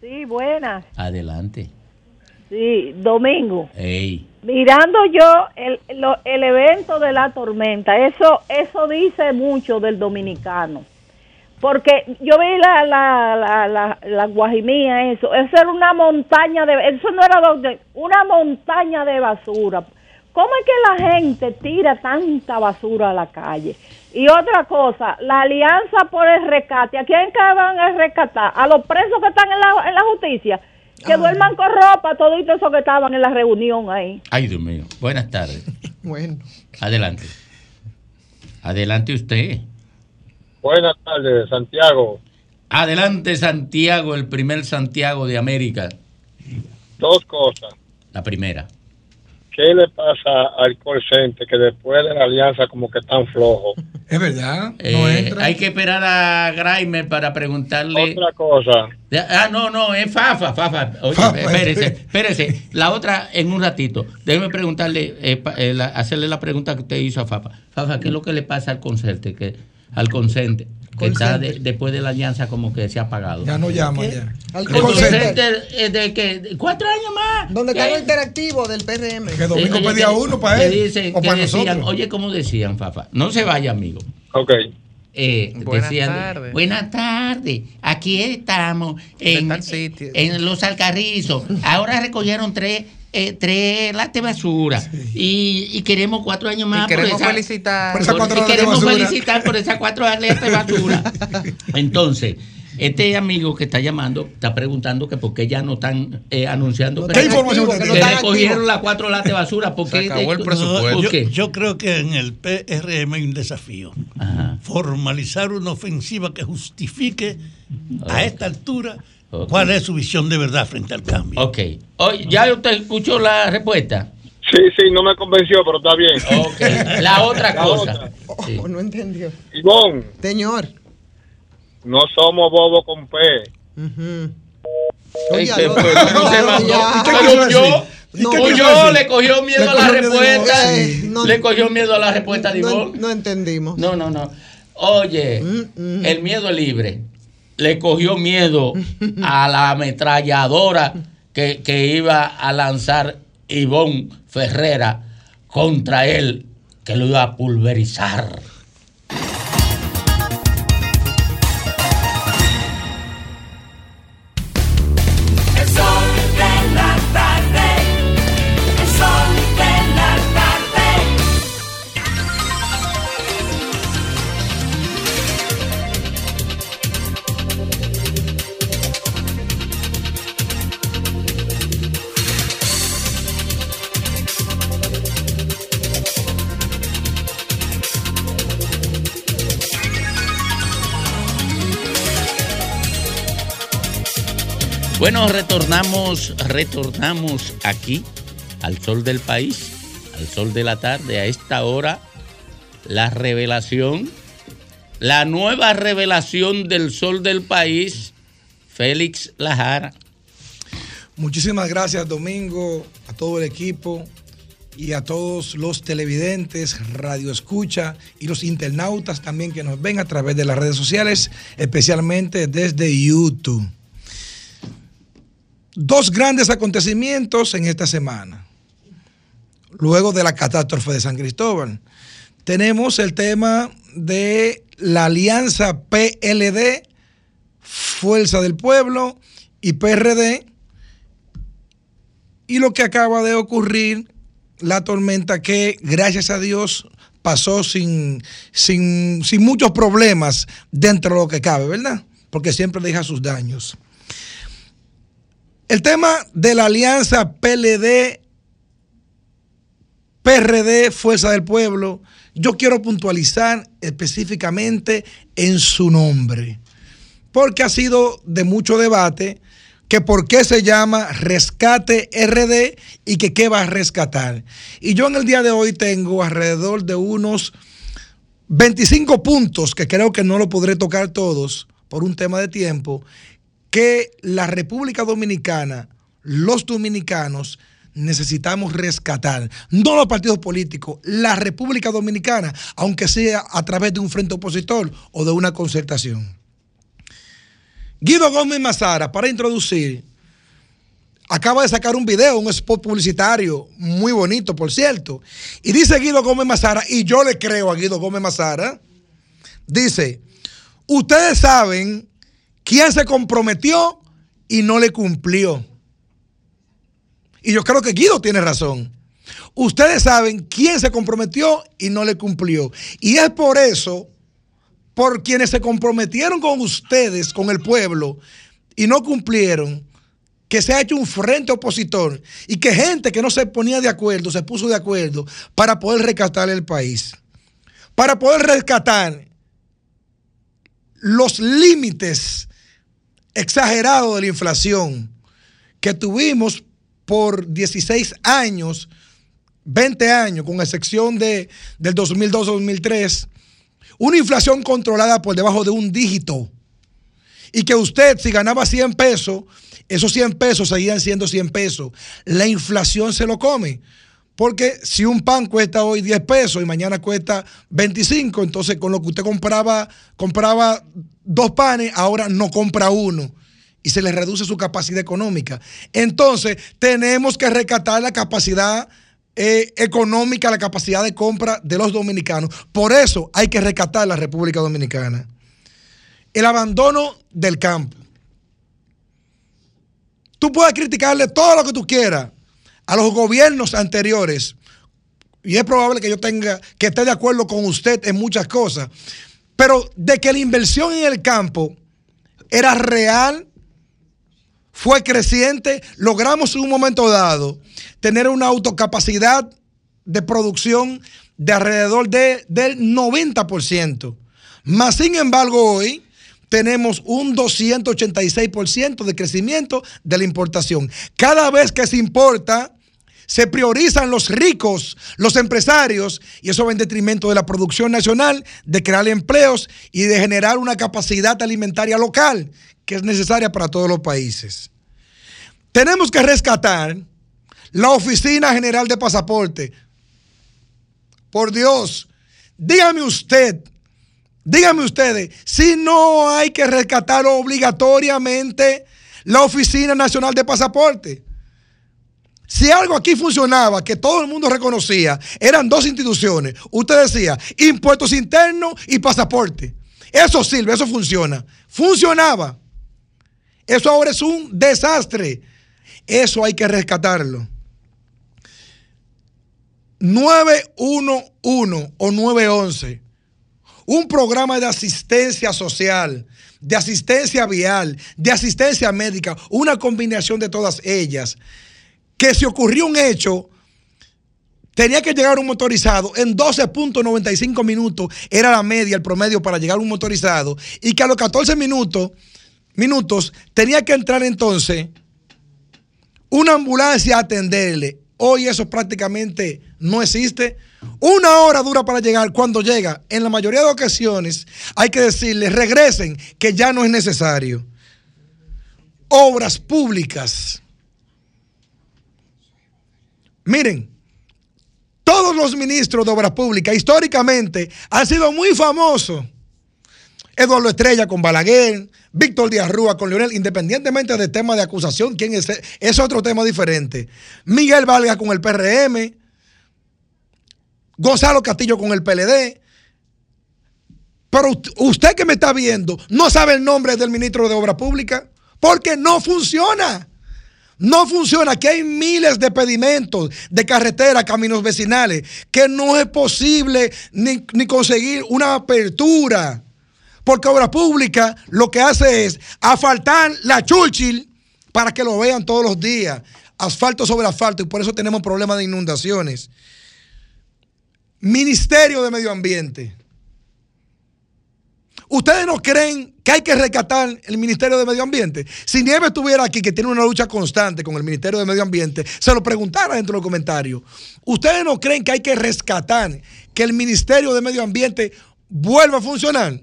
Sí, buenas. Adelante. Sí, domingo. Ey. Mirando yo el, lo- el evento de la tormenta, eso eso dice mucho del dominicano. Porque yo vi la, la, la, la, la guajimía, eso, eso era una montaña de, eso no era donde, una montaña de basura. ¿Cómo es que la gente tira tanta basura a la calle? Y otra cosa, la alianza por el rescate, ¿a quién que van a rescatar? ¿A los presos que están en la, en la justicia? Que duerman con ropa, toditos esos que estaban en la reunión ahí. Ay, Dios mío. Buenas tardes. [LAUGHS] Bueno. Adelante. Adelante usted. Buenas tardes, Santiago. Adelante, Santiago, el primer Santiago de América. Dos cosas. La primera. ¿Qué le pasa al call center que después de la alianza como que tan flojo? [LAUGHS] Es verdad. Eh, hay que esperar a Grimer para preguntarle. Otra cosa. Ah, no, no, es Fafa, Fafa. Oye, Fafa, espérese, espérese. La otra en un ratito. Déjeme preguntarle, eh, pa- eh, la- hacerle la pregunta que usted hizo a Fafa. Fafa, ¿qué es lo que le pasa al consente? Que, al consente, que está de- después de la alianza como que se ha apagado. Ya no llama ya. Al El consente de que cuatro años más. Donde está ¿Qué? lo interactivo del PRM. Que Domingo Oye, pedía que- uno para él dicen- o para decían, nosotros. Oye, ¿cómo decían, Fafa? No se vaya, amigo. Ok. Eh, Buenas decían, tardes. buenas tardes, aquí estamos en, en Los Alcarrizos. Ahora recogieron tres, eh, tres latas de basura y, y queremos cuatro años más. Y queremos por esa- felicitar. por- Por esas cuatro y queremos felicitar por esas cuatro latas de basura. [LAUGHS] Entonces, este amigo que está llamando está preguntando que por qué ya no están eh, anunciando ¿Qué información que, tiene? recogieron las cuatro latas de basura. ¿Por qué? No, ¿Por qué? yo, yo creo que en el PRM hay un desafío. Formalizar una ofensiva que justifique a esta altura cuál es su visión de verdad frente al cambio. Ok. ¿Ya usted escuchó la respuesta? Sí, sí, no me convenció, pero está bien. Ok. La otra La cosa. otra. Oh, no entendió. Ivonne, Señor. no somos bobos con P. Ujú. Ey, Oye, se no, fue, no, se no, mandó. ya. Pero huyó, No, huyó, le cogió miedo Le a la respuesta. Eh, no. le cogió miedo a la respuesta de No, Ivonne. no entendimos. No, no, no. Oye, el miedo es libre. Le cogió miedo a la ametralladora que, que iba a lanzar Ivonne Ferrera contra él, que lo iba a pulverizar. Bueno, retornamos, retornamos aquí al sol del país, al sol de la tarde, a esta hora, la revelación, la nueva revelación del sol del país, Félix Lajara. Muchísimas gracias, Domingo, a todo el equipo y a todos los televidentes, radio escucha y los internautas también que nos ven a través de las redes sociales, especialmente desde YouTube. Dos grandes acontecimientos en esta semana. Luego de la catástrofe de San Cristóbal, tenemos el tema de la alianza PLD, Fuerza del Pueblo y PRD, y lo que acaba de ocurrir la tormenta que, gracias a Dios, pasó sin, sin, sin muchos problemas dentro de lo que cabe, ¿verdad? Porque siempre deja sus daños. El tema de la alianza PLD, PRD, Fuerza del Pueblo, yo quiero puntualizar específicamente en su nombre, porque ha sido de mucho debate que por qué se llama Rescate RD y que qué va a rescatar. Y yo en el día de hoy tengo alrededor de unos 25 puntos, que creo que no lo podré tocar todos por un tema de tiempo, que la República Dominicana, los dominicanos, necesitamos rescatar. No los partidos políticos, la República Dominicana, aunque sea a través de un frente opositor o de una concertación. Guido Gómez Mazara, para introducir, acaba de sacar un video, un spot publicitario muy bonito, por cierto. Y dice Guido Gómez Mazara, y yo le creo a Guido Gómez Mazara, dice, ustedes saben quién se comprometió y no le cumplió. Y yo creo que Guido tiene razón. Ustedes saben quién se comprometió y no le cumplió. Y es por eso, por quienes se comprometieron con ustedes, con el pueblo, y no cumplieron, que se ha hecho un frente opositor y que gente que no se ponía de acuerdo se puso de acuerdo para poder rescatar el país. Para poder rescatar los límites exagerados de la inflación que tuvimos por 16 años, 20 años, con excepción de, del 2002-2003, una inflación controlada por debajo de un dígito. Y que usted, si ganaba 100 pesos, esos 100 pesos seguían siendo 100 pesos. La inflación se lo come. Porque si un pan cuesta hoy 10 pesos y mañana cuesta 25, entonces con lo que usted compraba, compraba dos panes, ahora no compra uno y se le reduce su capacidad económica. Entonces, tenemos que rescatar la capacidad eh, económica, la capacidad de compra de los dominicanos. Por eso hay que rescatar la República Dominicana. El abandono del campo. Tú puedes criticarle todo lo que tú quieras a los gobiernos anteriores. Y es probable que yo tenga, que esté de acuerdo con usted en muchas cosas. Pero de que la inversión en el campo era real, fue creciente, logramos en un momento dado tener una autocapacidad de producción de alrededor de, del 90%. Más sin embargo, hoy tenemos un 286% de crecimiento de la importación. Cada vez que se importa, se priorizan los ricos, los empresarios, y eso va en detrimento de la producción nacional, de crear empleos y de generar una capacidad alimentaria local que es necesaria para todos los países. Tenemos que rescatar la Oficina General de Pasaporte. Por Dios, dígame usted, dígame ustedes, si no hay que rescatar obligatoriamente la Oficina Nacional de Pasaporte. Si algo aquí funcionaba, que todo el mundo reconocía, eran dos instituciones. Usted decía, impuestos internos y pasaporte. Eso sirve, eso funciona. Funcionaba. Eso ahora es un desastre. Eso hay que rescatarlo. 911 o 911, un programa de asistencia social, de asistencia vial, de asistencia médica, una combinación de todas ellas, que si ocurrió un hecho, tenía que llegar un motorizado en 12.95 minutos, era la media, el promedio para llegar un motorizado, y que a los 14 minutos, minutos tenía que entrar entonces una ambulancia a atenderle. Hoy eso prácticamente no existe. Una hora dura para llegar. Cuando llega, en la mayoría de ocasiones, hay que decirle, regresen, que ya no es necesario. Obras públicas. Miren, todos los ministros de obras públicas históricamente han sido muy famosos. Eduardo Estrella con Balaguer, Víctor Díaz Rúa con Leonel, independientemente del tema de acusación, quién es, es otro tema diferente. Miguel Valga con el PRM, Gonzalo Castillo con el PLD. Pero usted que me está viendo no sabe el nombre del ministro de Obras Públicas porque no funciona. No funciona. Aquí hay miles de pedimentos de carretera, caminos vecinales, que no es posible ni, ni conseguir una apertura. Porque Obra Pública lo que hace es asfaltar la Churchill para que lo vean todos los días. Asfalto sobre asfalto y por eso tenemos problemas de inundaciones. Ministerio de Medio Ambiente. ¿Ustedes no creen que hay que rescatar el Ministerio de Medio Ambiente? Si Nieves estuviera aquí, que tiene una lucha constante con el Ministerio de Medio Ambiente, se lo preguntara dentro de los comentarios. ¿Ustedes no creen que hay que rescatar que el Ministerio de Medio Ambiente vuelva a funcionar?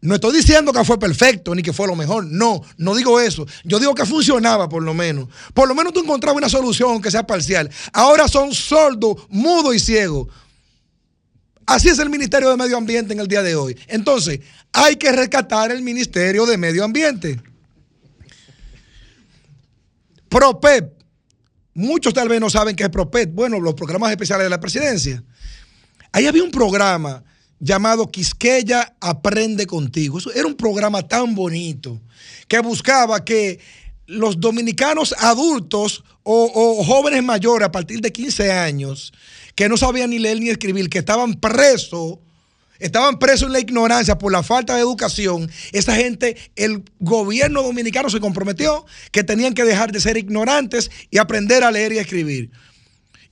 No estoy diciendo que fue perfecto ni que fue lo mejor. No, no digo eso. Yo digo que funcionaba por lo menos. Por lo menos tú encontrabas una solución que sea parcial. Ahora son sordos, mudos y ciegos. Así es el Ministerio de Medio Ambiente en el día de hoy. Entonces, hay que rescatar el Ministerio de Medio Ambiente. PROPEP. Muchos tal vez no saben qué es PROPEP. Bueno, los programas especiales de la presidencia. Ahí había un programa llamado Quisqueya Aprende Contigo. Eso era un programa tan bonito que buscaba que los dominicanos adultos o, o jóvenes mayores a partir de 15 años que no sabían ni leer ni escribir, que estaban presos, estaban presos en la ignorancia por la falta de educación, esa gente, el gobierno dominicano se comprometió que tenían que dejar de ser ignorantes y aprender a leer y escribir.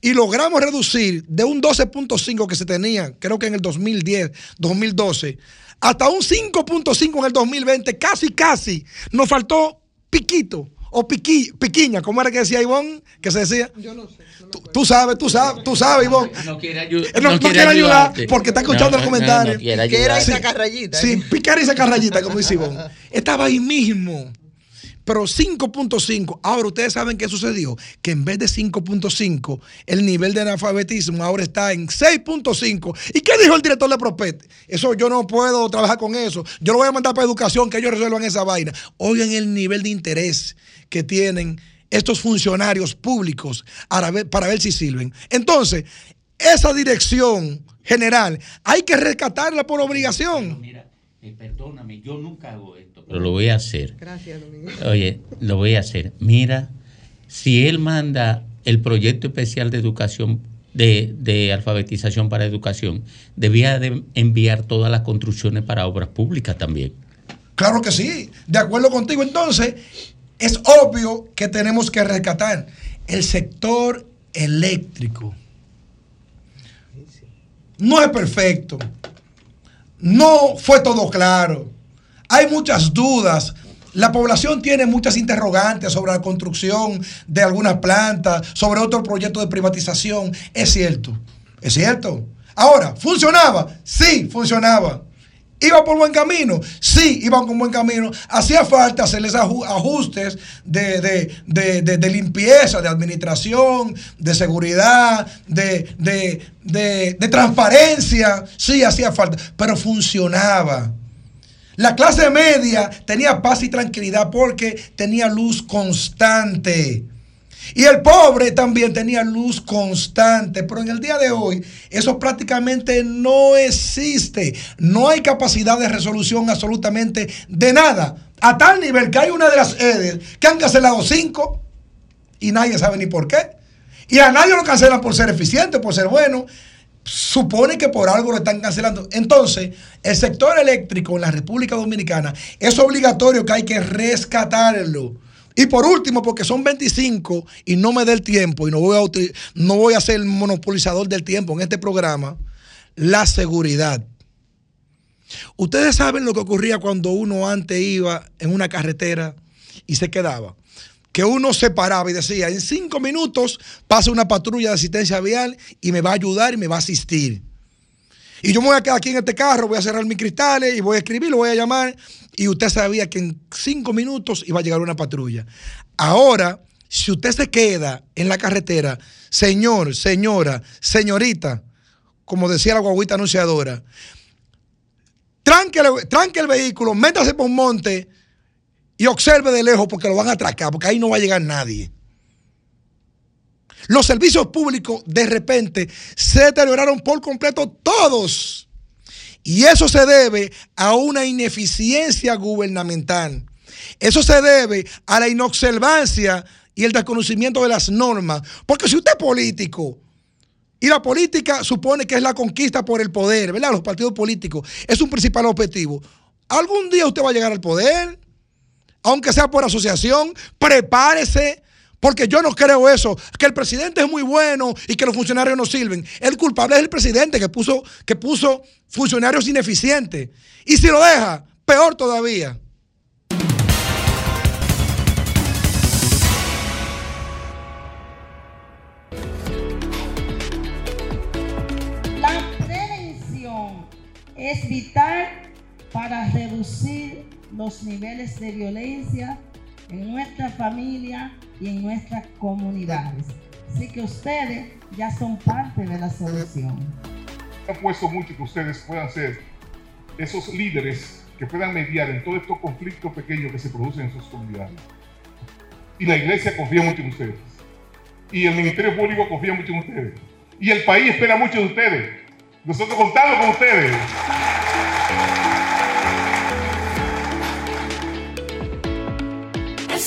Y logramos reducir de un 12.5 que se tenía, creo que en el 2010, 2012, hasta un 5.5 en el 2020, casi, casi. Nos faltó piquito o piqui, piquiña, ¿cómo era que decía Ivonne? Que se decía. Yo no sé. Tú, tú sabes, tú sabes, tú sabes, Ivonne. No quiere, ayu- Eh, No, no quiere ayudar ayudarte. porque está escuchando No, el no, comentario. no quiere Que era esa carrayita. Sí, picar y sacar rayita, como dice Ivonne. [LAUGHS] Estaba ahí mismo. Pero 5.5. Ahora, ustedes saben qué sucedió. Que en vez de 5.5, el nivel de analfabetismo ahora está en 6.5. ¿Y qué dijo el director de Propet? Eso yo no puedo trabajar con eso. Yo lo voy a mandar para educación, que ellos resuelvan esa vaina. Oigan el nivel de interés que tienen estos funcionarios públicos para ver, para ver si sirven. Entonces, esa dirección general hay que rescatarla por obligación. Eh, perdóname, yo nunca hago esto, pero lo voy a hacer. Gracias, Domingo. Oye, lo voy a hacer. Mira, si él manda el proyecto especial de educación, de, de alfabetización para educación, debía de enviar todas las construcciones para obras públicas también. Claro que sí, de acuerdo contigo. Entonces, es obvio que tenemos que rescatar el sector eléctrico. No es perfecto. No fue todo claro. Hay muchas dudas. La población tiene muchas interrogantes sobre la construcción de algunas plantas, sobre otro proyecto de privatización. Es cierto, es cierto. Ahora, ¿funcionaba? Sí, funcionaba. ¿Iba por buen camino? Sí, iba por buen camino. Hacía falta hacerles aju- ajustes de, de- de- de- limpieza, de administración, de seguridad, de transparencia. Sí, hacía falta, pero funcionaba. La clase media tenía paz y tranquilidad porque tenía luz constante. Y el pobre también tenía luz constante, pero en el día de hoy eso prácticamente no existe. No hay capacidad de resolución absolutamente de nada. A tal nivel que hay una de las EDES que han cancelado cinco y nadie sabe ni por qué. Y a nadie lo cancelan por ser eficiente, por ser bueno. Supone que por algo lo están cancelando. Entonces, el sector eléctrico en la República Dominicana es obligatorio que hay que rescatarlo. Y por último, porque son 25 y no me dé el tiempo y no voy, a, no voy a ser el monopolizador del tiempo en este programa, la seguridad. Ustedes saben lo que ocurría cuando uno antes iba en una carretera y se quedaba. Que uno se paraba y decía, en cinco minutos pasa una patrulla de asistencia vial y me va a ayudar y me va a asistir. Y yo me voy a quedar aquí en este carro, voy a cerrar mis cristales y voy a escribir, lo voy a llamar. Y usted sabía que en cinco minutos iba a llegar una patrulla. Ahora, si usted se queda en la carretera, señor, señora, señorita, como decía la guaguita anunciadora, tranque, el- vehículo, métase por un monte y observe de lejos porque lo van a atracar, porque ahí no va a llegar nadie. Los servicios públicos de repente se deterioraron por completo todos. Y eso se debe a una ineficiencia gubernamental. Eso se debe a la inobservancia y el desconocimiento de las normas. Porque si usted es político y la política supone que es la conquista por el poder, ¿verdad? Los partidos políticos es un principal objetivo. Algún día usted va a llegar al poder, aunque sea por asociación, prepárese. Porque yo no creo eso, que el presidente es muy bueno y que los funcionarios no sirven. El culpable es el presidente que puso, que puso funcionarios ineficientes. Y si lo deja, peor todavía. La prevención es vital para reducir los niveles de violencia en nuestra familia y en nuestras comunidades. Así que ustedes ya son parte de la solución. apuesto mucho que ustedes puedan ser esos líderes que puedan mediar en todos estos conflictos pequeños que se producen en sus comunidades. Y la iglesia confía mucho en ustedes. Y el Ministerio Público confía mucho en ustedes. Y el país espera mucho de ustedes. Nosotros contamos con ustedes.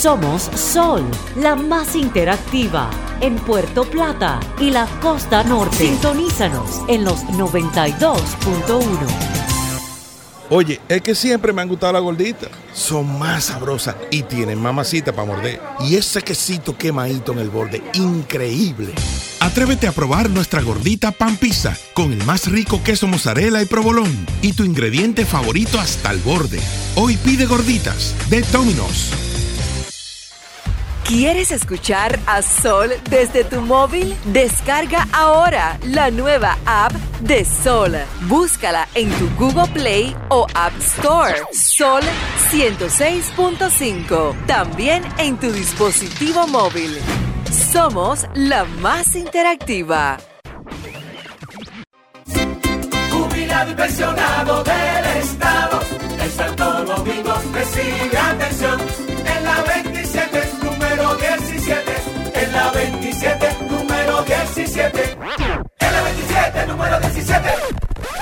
Somos Sol, la más interactiva en Puerto Plata y la costa norte. Sintonízanos en los 92.1. Oye, es que siempre me han gustado las gorditas. Son más sabrosas y tienen mamacita para morder. Y ese quesito quemadito en el borde, increíble. Atrévete a probar nuestra gordita pan pizza con el más rico queso mozzarella y provolón y tu ingrediente favorito hasta el borde. Hoy pide gorditas de Domino's. ¿Quieres escuchar a Sol desde tu móvil? Descarga ahora la nueva app de Sol. Búscala en tu Google Play o App Store. Sol 106.5. También en tu dispositivo móvil. Somos la más interactiva. Jubilado del Estado. En Santo Domingo recibe atención. En la 27, número 17. En la 27, número 17. En la 27, número 17.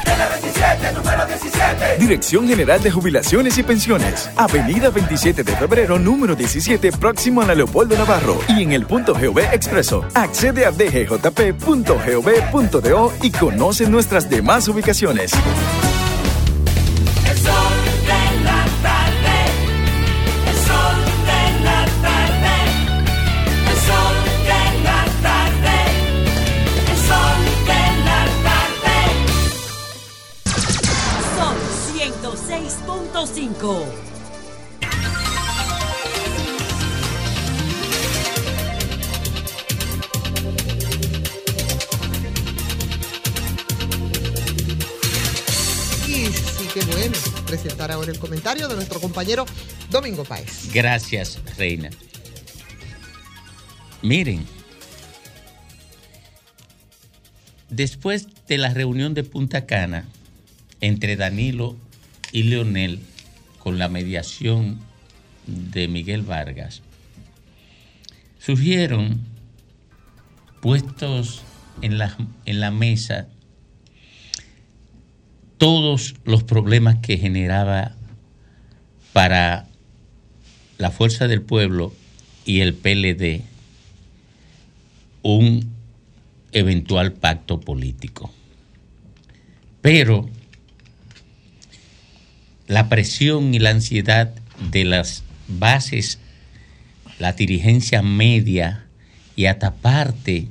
En la 27, número 17. Dirección General de Jubilaciones y Pensiones. Avenida 27 de febrero, número 17, próximo a la Leopoldo Navarro. Y en el punto GV Expreso. Accede a dgjp.gov.do y conoce nuestras demás ubicaciones. El sol el comentario de nuestro compañero Domingo Páez. Gracias, Reina. Miren, después de la reunión de Punta Cana entre Danilo y Leonel con la mediación de Miguel Vargas, surgieron puestos en la, en la mesa todos los problemas que generaba para la Fuerza del Pueblo y el PLD un eventual pacto político. Pero la presión y la ansiedad de las bases, la dirigencia media y hasta parte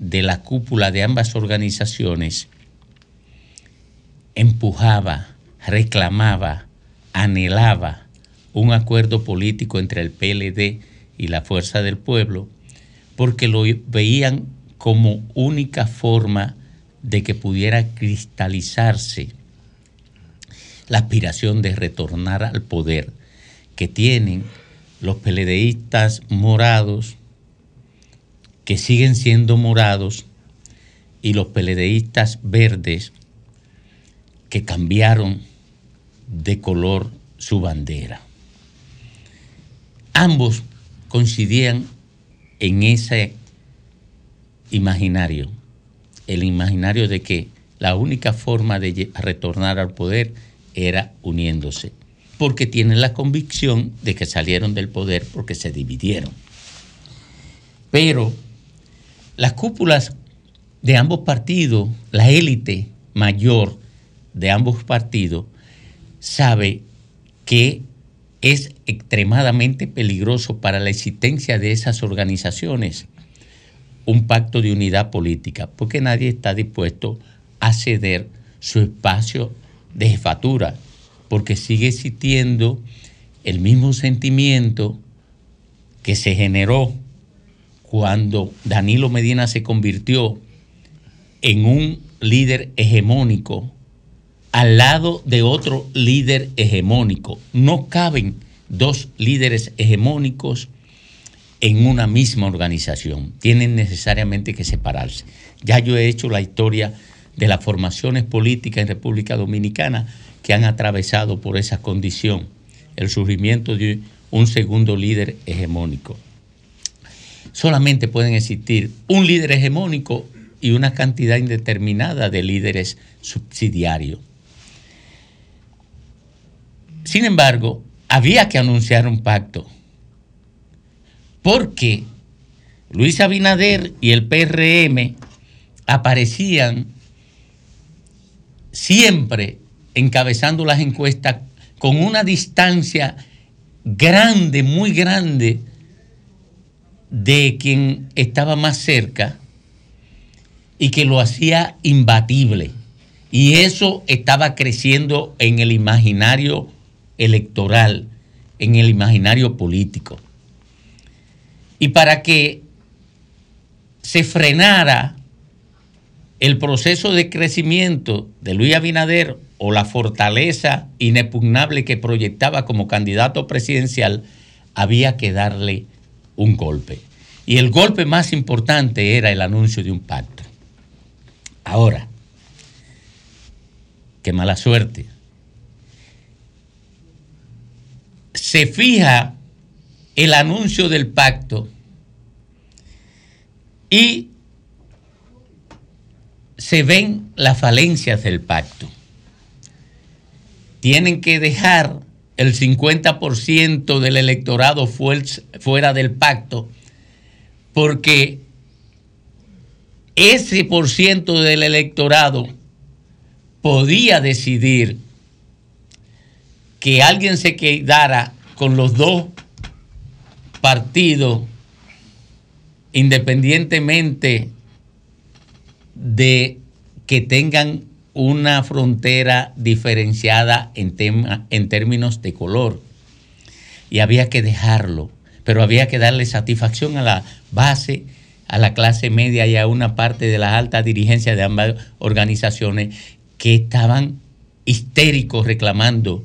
de la cúpula de ambas organizaciones empujaba, reclamaba, anhelaba un acuerdo político entre el PLD y la Fuerza del Pueblo, porque lo veían como única forma de que pudiera cristalizarse la aspiración de retornar al poder que tienen los peledeístas morados, que siguen siendo morados, y los peledeístas verdes, que cambiaron de color su bandera. Ambos coincidían en ese imaginario, el imaginario de que la única forma de retornar al poder era uniéndose, porque tienen la convicción de que salieron del poder porque se dividieron. Pero las cúpulas de ambos partidos, la élite mayor de ambos partidos, sabe que es extremadamente peligroso para la existencia de esas organizaciones un pacto de unidad política, porque nadie está dispuesto a ceder su espacio de jefatura, porque sigue existiendo el mismo sentimiento que se generó cuando Danilo Medina se convirtió en un líder hegemónico al lado de otro líder hegemónico. No caben dos líderes hegemónicos en una misma organización. Tienen necesariamente que separarse. Ya yo he hecho la historia de las formaciones políticas en República Dominicana que han atravesado por esa condición, el surgimiento de un segundo líder hegemónico. Solamente pueden existir un líder hegemónico y una cantidad indeterminada de líderes subsidiarios. Sin embargo, había que anunciar un pacto, porque Luis Abinader y el PRM aparecían siempre encabezando las encuestas con una distancia grande, muy grande, de quien estaba más cerca y que lo hacía imbatible. Y eso estaba creciendo en el imaginario electoral, en el imaginario político. Y para que se frenara el proceso de crecimiento de Luis Abinader o la fortaleza inexpugnable que proyectaba como candidato presidencial, había que darle un golpe. Y el golpe más importante era el anuncio de un pacto. Ahora, qué mala suerte. Se fija el anuncio del pacto y se ven las falencias del pacto. Tienen que dejar el 50% del electorado fuer- fuera del pacto porque ese por ciento del electorado podía decidir que alguien se quedara con los dos partidos independientemente de que tengan una frontera diferenciada en, tema- en términos de color. Y había que dejarlo, pero había que darle satisfacción a la base, a la clase media y a una parte de la alta dirigencia de ambas organizaciones que estaban histéricos reclamando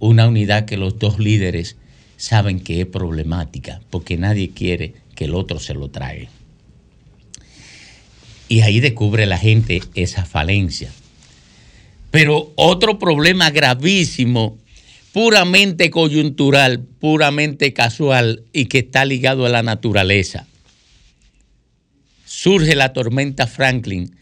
una unidad que los dos líderes saben que es problemática, porque nadie quiere que el otro se lo trague. Y ahí descubre la gente esa falencia. Pero otro problema gravísimo, puramente coyuntural, puramente casual y que está ligado a la naturaleza. Surge la tormenta Franklin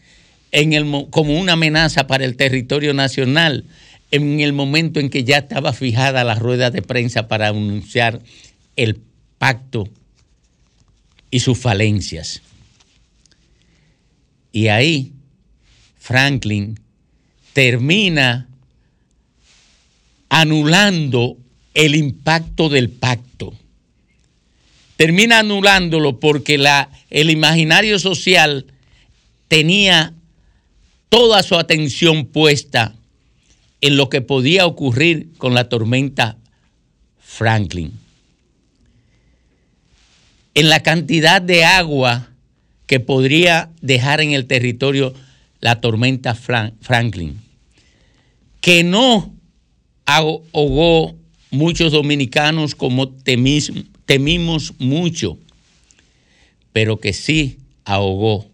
en el, mo- como una amenaza para el territorio nacional en el momento en que ya estaba fijada la rueda de prensa para anunciar el pacto y sus falencias. Y ahí Franklin termina anulando el impacto del pacto. Termina anulándolo porque la, el imaginario social tenía toda su atención puesta en lo que podía ocurrir con la tormenta Franklin. En la cantidad de agua que podría dejar en el territorio la tormenta Fran- Franklin, que no ahogó muchos dominicanos como temimos mucho, pero que sí ahogó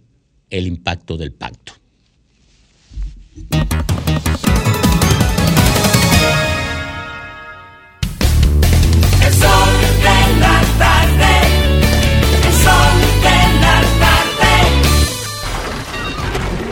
el impacto del pacto.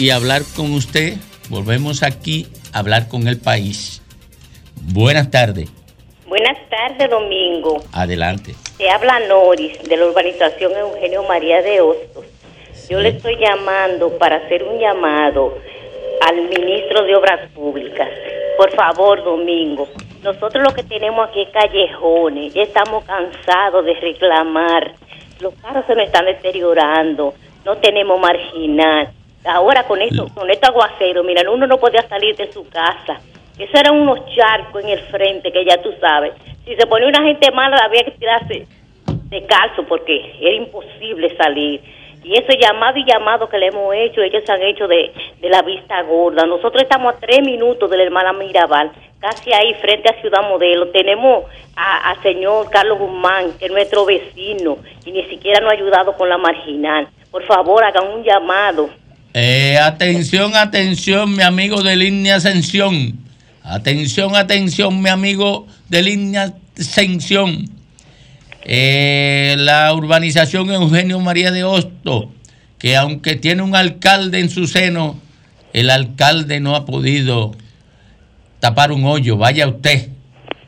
y hablar con usted. Volvemos aquí a hablar con el país. Buenas tardes. Buenas tardes, Domingo. Adelante. Te habla Noris de la urbanización Eugenio María de Hostos. Yo le estoy llamando para hacer un llamado al ministro de Obras Públicas. Por favor, Domingo, nosotros lo que tenemos aquí es callejones. Ya estamos cansados de reclamar. Los carros se nos están deteriorando. No tenemos marginal. Ahora con esto, con este aguacero, mira, uno no podía salir de su casa. Eso eran unos charcos en el frente que ya tú sabes. Si se ponía una gente mala, había que tirarse de calzo porque era imposible salir. Y ese llamado y llamado que le hemos hecho, ellos se han hecho de, de la vista gorda. Nosotros estamos a tres minutos de la hermana Mirabal, casi ahí frente a Ciudad Modelo. Tenemos a, a señor Carlos Guzmán, que es nuestro vecino, y ni siquiera nos ha ayudado con la marginal. Por favor, hagan un llamado. Eh, atención, atención, mi amigo de línea Ascensión. Atención, atención, mi amigo de línea Ascensión. Eh, la urbanización Eugenio María de Hosto, que aunque tiene un alcalde en su seno, el alcalde no ha podido tapar un hoyo. Vaya usted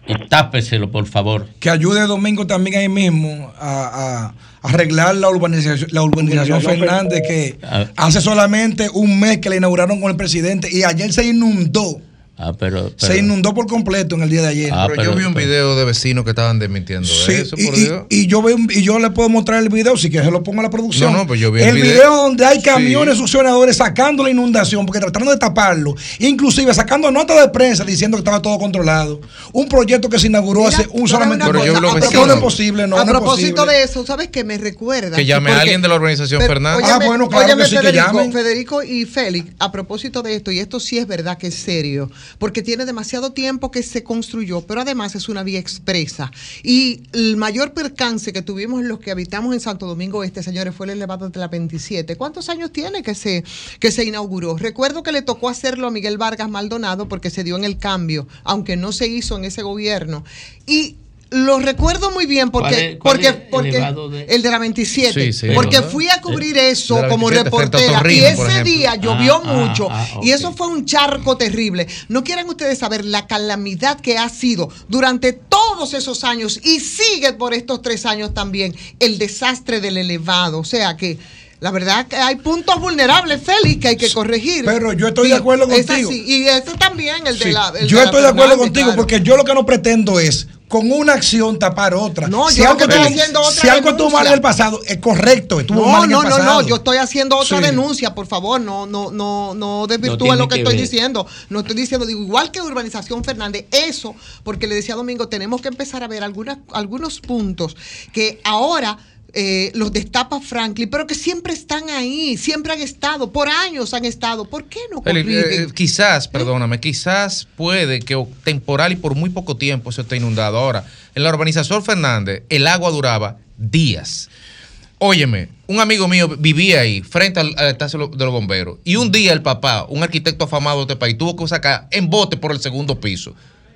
y tápeselo, por favor. Que ayude Domingo también ahí mismo a, a arreglar la urbanización, la urbanización Fernández, que hace solamente un mes que la inauguraron con el presidente y ayer se inundó. Ah, pero, Se pero- inundó por completo en el día de ayer. pero, yo vi un video de vecinos que estaban desmintiendo Sí, eso, y, por y- Dios. y yo veo, un- y yo le puedo mostrar el video si que se lo pongo a la producción. No, no, pues yo vi el el video. video donde hay Sí. camiones succionadores sacando la inundación porque tratando de taparlo, inclusive sacando notas de prensa diciendo que estaba todo controlado. Un proyecto que se inauguró hace un solamente un cosa, año. a No, propósito- no es posible, no, a propósito posible. de eso, ¿sabes qué me recuerda? Que llame a alguien de la urbanización Pero, Fernández. Ah, bueno, claro que sí, que llamen. Federico y Félix, a propósito de esto, y esto sí es verdad que es serio, porque tiene demasiado tiempo que se construyó, pero además es una vía expresa. Y el mayor percance que tuvimos los que habitamos en Santo Domingo Este, señores, fue el elevado de la 27. ¿Cuántos años tiene que se, que se inauguró? Recuerdo que le tocó hacerlo a Miguel Vargas Maldonado porque se dio en el cambio, aunque no se hizo en ese gobierno. Y lo recuerdo muy bien ¿Cuál porque, es- cuál porque, es el porque elevado de- el de la 27, Sí, sí, porque ¿verdad? fui a cubrir eso como 27 frente a reportera y ese día llovió Ah, ah, mucho ah, y eso fue un charco terrible. No quieren ustedes saber la calamidad que ha sido durante todos esos años y sigue por estos tres años también el desastre del elevado. O sea que la verdad que hay puntos vulnerables, Félix, que hay que corregir. Pero yo estoy Sí, de acuerdo contigo. así. Y ese también, el de Sí, la. el yo de la estoy de acuerdo contigo claro. porque yo lo que no pretendo es con una acción tapar otra. No, si yo algo, estoy estuvo- haciendo otra si algo estuvo mal en el pasado, es correcto, estuvo No, mal en no, el no, pasado. no, yo estoy haciendo otra Sí. denuncia, por favor, no, no, no, no desvirtúen tiene lo que, que estoy ver. diciendo. No estoy diciendo, digo, igual que Urbanización Fernández, eso, porque le decía a Domingo, tenemos que empezar a ver algunas, algunos puntos que ahora eh, los destapa Franklin, pero que siempre están ahí, siempre han estado, por años han estado. ¿Por qué no corrigen? eh, quizás, perdóname, quizás puede que temporal y por muy poco tiempo se esté inundado. Ahora, en la urbanización Fernández, el agua duraba días. Óyeme, un amigo mío vivía ahí, frente al, al estación de los bomberos, y un día el papá, un arquitecto afamado de este país, tuvo que sacar en bote por el segundo piso.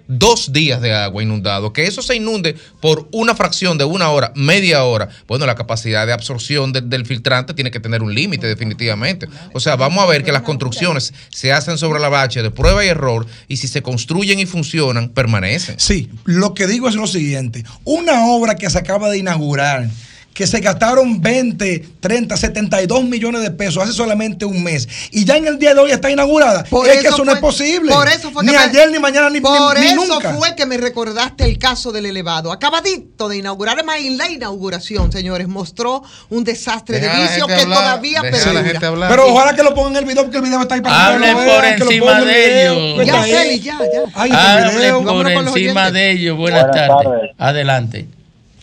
Dos días de agua inundado. Que eso se inunde por una fracción de una hora, media hora. Bueno, la capacidad de absorción del- filtrante tiene que tener un límite, definitivamente. O sea, vamos a ver que las construcciones se hacen sobre la bache de prueba y error, y si se construyen y funcionan, permanecen. Sí, lo que digo es lo siguiente, una obra que se acaba de inaugurar, que se gastaron 20, 30, 72 millones de pesos hace solamente un mes y ya en el día de hoy está inaugurada. Por es que eso no fue- es posible. Por eso fue ni que me- ayer, ni mañana, ni, ni- Por ni eso nunca. fue que me recordaste el caso del elevado. Acabadito de inaugurar, además en la inauguración, señores, mostró un desastre Deja de vicio que hablar, todavía perdura. Pero ojalá que lo pongan en el video porque el video está ahí para que Hable lo por vean, que encima pongan en el de video, ellos. que Ya. Feli, ya, ya. Ahí está el Hable video. por encima de ellos. Buenas, Buenas tardes. tardes. Adelante.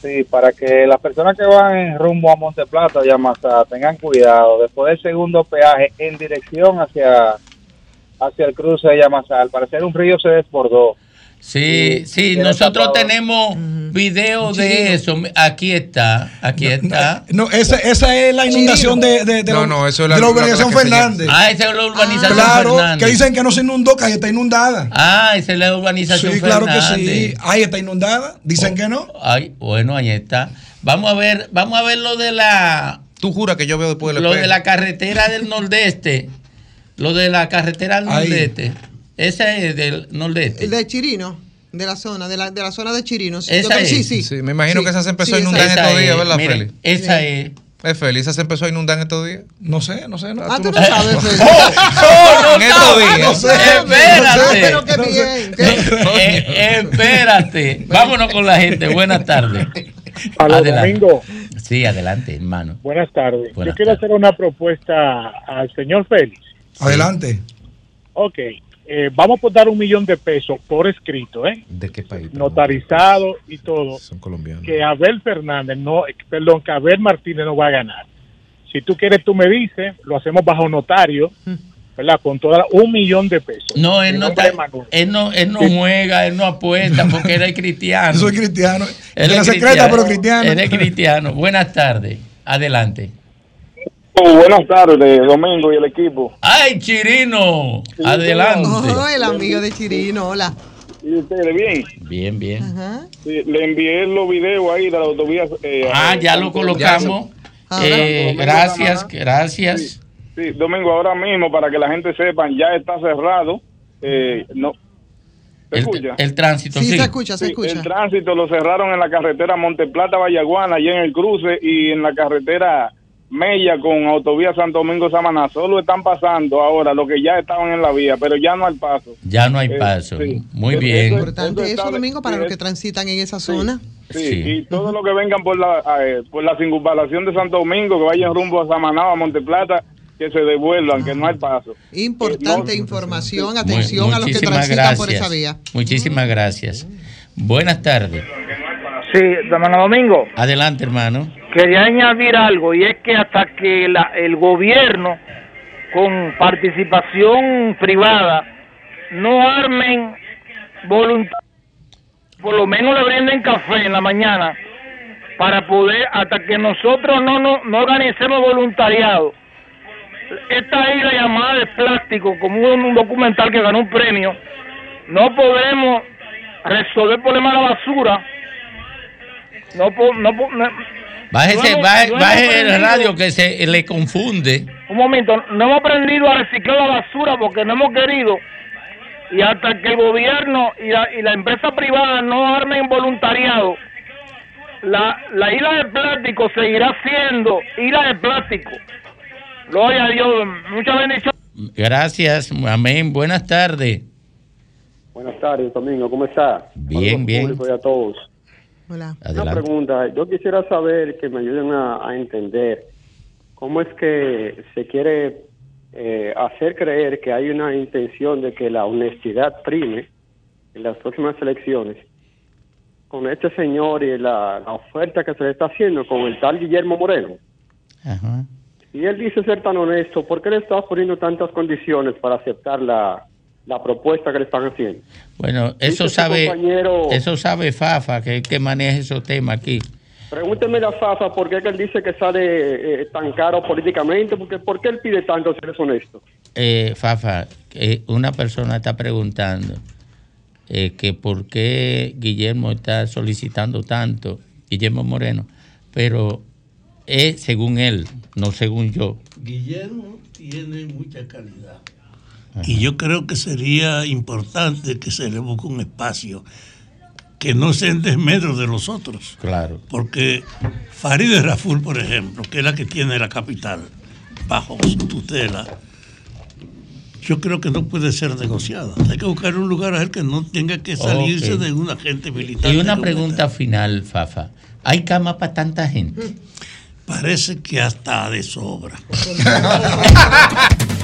Sí, para que las personas que van en rumbo a Monteplata y a tengan cuidado. Después del segundo peaje en dirección hacia hacia el cruce de Yamasá, al parecer un río se desbordó. Sí, sí, nosotros tapado. tenemos video de eso. Aquí está, aquí está. No, esa, esa es la inundación de, de, de No, la, no, eso es de la- la la urbanización Fernández. Ah, esa es la urbanización claro, Fernández. que dicen que no se inundó, que ahí está inundada. Ah, esa es la urbanización Sí, claro que Fernández. sí. Ahí está inundada. Dicen que no. Ay, bueno, ahí está. Vamos a ver, vamos a ver lo de la Tú juras que yo veo después del lo de la carretera del nordeste. Lo de la carretera del Ahí. nordeste. Esa es del nordeste. El de Chirino, de la zona, de la, de la zona de Chirino. Sí, Esa yo creo- es. sí, sí. Sí, me imagino Sí, que esa se empezó sí, a inundar en estos días, ¿verdad, Feli? Esa Sí. es. Es Feli, esa se empezó a inundar en estos días. No sé, no sé. No, Ah, tú no no- sabes, [LAUGHS] Feli. ¡Oh, [LAUGHS] En estos días. Espérate. Pero qué bien. qué- Eh, espérate. Vámonos con la gente. Buenas tardes. Adelante. Domingo. Sí, adelante, hermano. Buenas tardes. Buenas Yo quiero hacer una propuesta al señor Félix. Adelante. Ok, eh, vamos a dar un millón de pesos por escrito, ¿eh? ¿De qué país? notarizado y todo, Son colombianos. que Abel Fernández, no, eh, perdón, que Abel Martínez no va a ganar. Si tú quieres, tú me dices, lo hacemos bajo notario, ¿verdad? Con toda un millón de pesos. No, él no, está- él no, él no juega, él no apuesta [LAUGHS] porque él es cristiano. Soy cristiano. Él es secreta, pero cristiano. Él es cristiano. Buenas tardes. Adelante. Oh, buenas tardes, Domingo y el equipo. ¡Ay, Chirino! Adelante. Oh, el amigo de Chirino, hola. ¿Y ustedes bien? Bien, bien. Ajá. Sí, le envié los videos ahí de la autovía. eh, Ah, ya lo colocamos. Eh, gracias, gracias. Sí, Domingo, ahora mismo, para que la gente sepa, ya está cerrado. Eh, no. ¿Se El, tránsito, Sí, sí. se escucha, se Sí, escucha. El tránsito lo cerraron en la carretera Monteplata Vallaguana, allá en el cruce, y en la carretera Mella con autovía Santo Domingo Samaná. Solo están pasando ahora lo que ya estaban en la vía, pero ya no al paso. Ya no hay Eh, paso. sí. Muy bien. eso- Importante eso, Domingo, para los que es- transitan en esa zona. Sí, Sí. y todo lo que vengan por la eh, por la circunvalación de Santo Domingo, que vayan rumbo a Samaná o a Monteplata, que se devuelvan, que no hay paso. Importante Eh, no- información, atención a los que muchísimas transitan por gracias. esa vía. Muchísimas gracias. Buenas tardes. Sí, hermano Domingo, Adelante, hermano. Quería añadir algo, y es que hasta que el gobierno, con participación privada, no armen voluntad, por lo menos le brinden café en la mañana, para poder, hasta que nosotros no, no, no organicemos voluntariado. Esta isla llamada de plástico, como un, un documental que ganó un premio, no podemos resolver el problema de la basura. No, no, no- Bájese, baje, no baje el radio que se le confunde. Un momento, no hemos aprendido a reciclar la basura porque no hemos querido. Y hasta que el gobierno y la, y la empresa privada no armen voluntariado, la, la isla de plástico seguirá siendo isla de plástico. Gloria a Dios, muchas bendiciones. Gracias, amén. Buenas tardes. Buenas tardes, Domingo, ¿cómo está? Bien, bien. y a todos. Hola. Una pregunta, yo quisiera saber que me ayuden a, a entender cómo es que se quiere eh, hacer creer que hay una intención de que la honestidad prime en las próximas elecciones con este señor y la, la oferta que se le está haciendo con el tal Guillermo Moreno. Ajá. Si él dice ser tan honesto, ¿por qué le está poniendo tantas condiciones para aceptar la, la propuesta que le están haciendo? Bueno, eso Dice su sabe, compañero- eso sabe Fafa, que es el que maneja esos temas aquí. Pregúnteme a Fafa por qué él dice que sale eh, tan caro políticamente, porque ¿por qué él pide tanto si él es honesto? Eh, Fafa, eh, una persona está preguntando eh, que por qué Guillermo está solicitando tanto, Guillermo Moreno, pero es según él, no según yo. Guillermo tiene mucha calidad. Y yo creo que sería importante que se le busque un espacio que no sea en desmedro de los otros. Claro. Porque Farideh Raful, por ejemplo, que es la que tiene la capital bajo su tutela, yo creo que no puede ser negociada. Hay que buscar un lugar a él que no tenga que salirse de un agente militar. Y una pregunta final, Fafa. ¿Hay cama para tanta gente? Parece que hasta de sobra. [LAUGHS]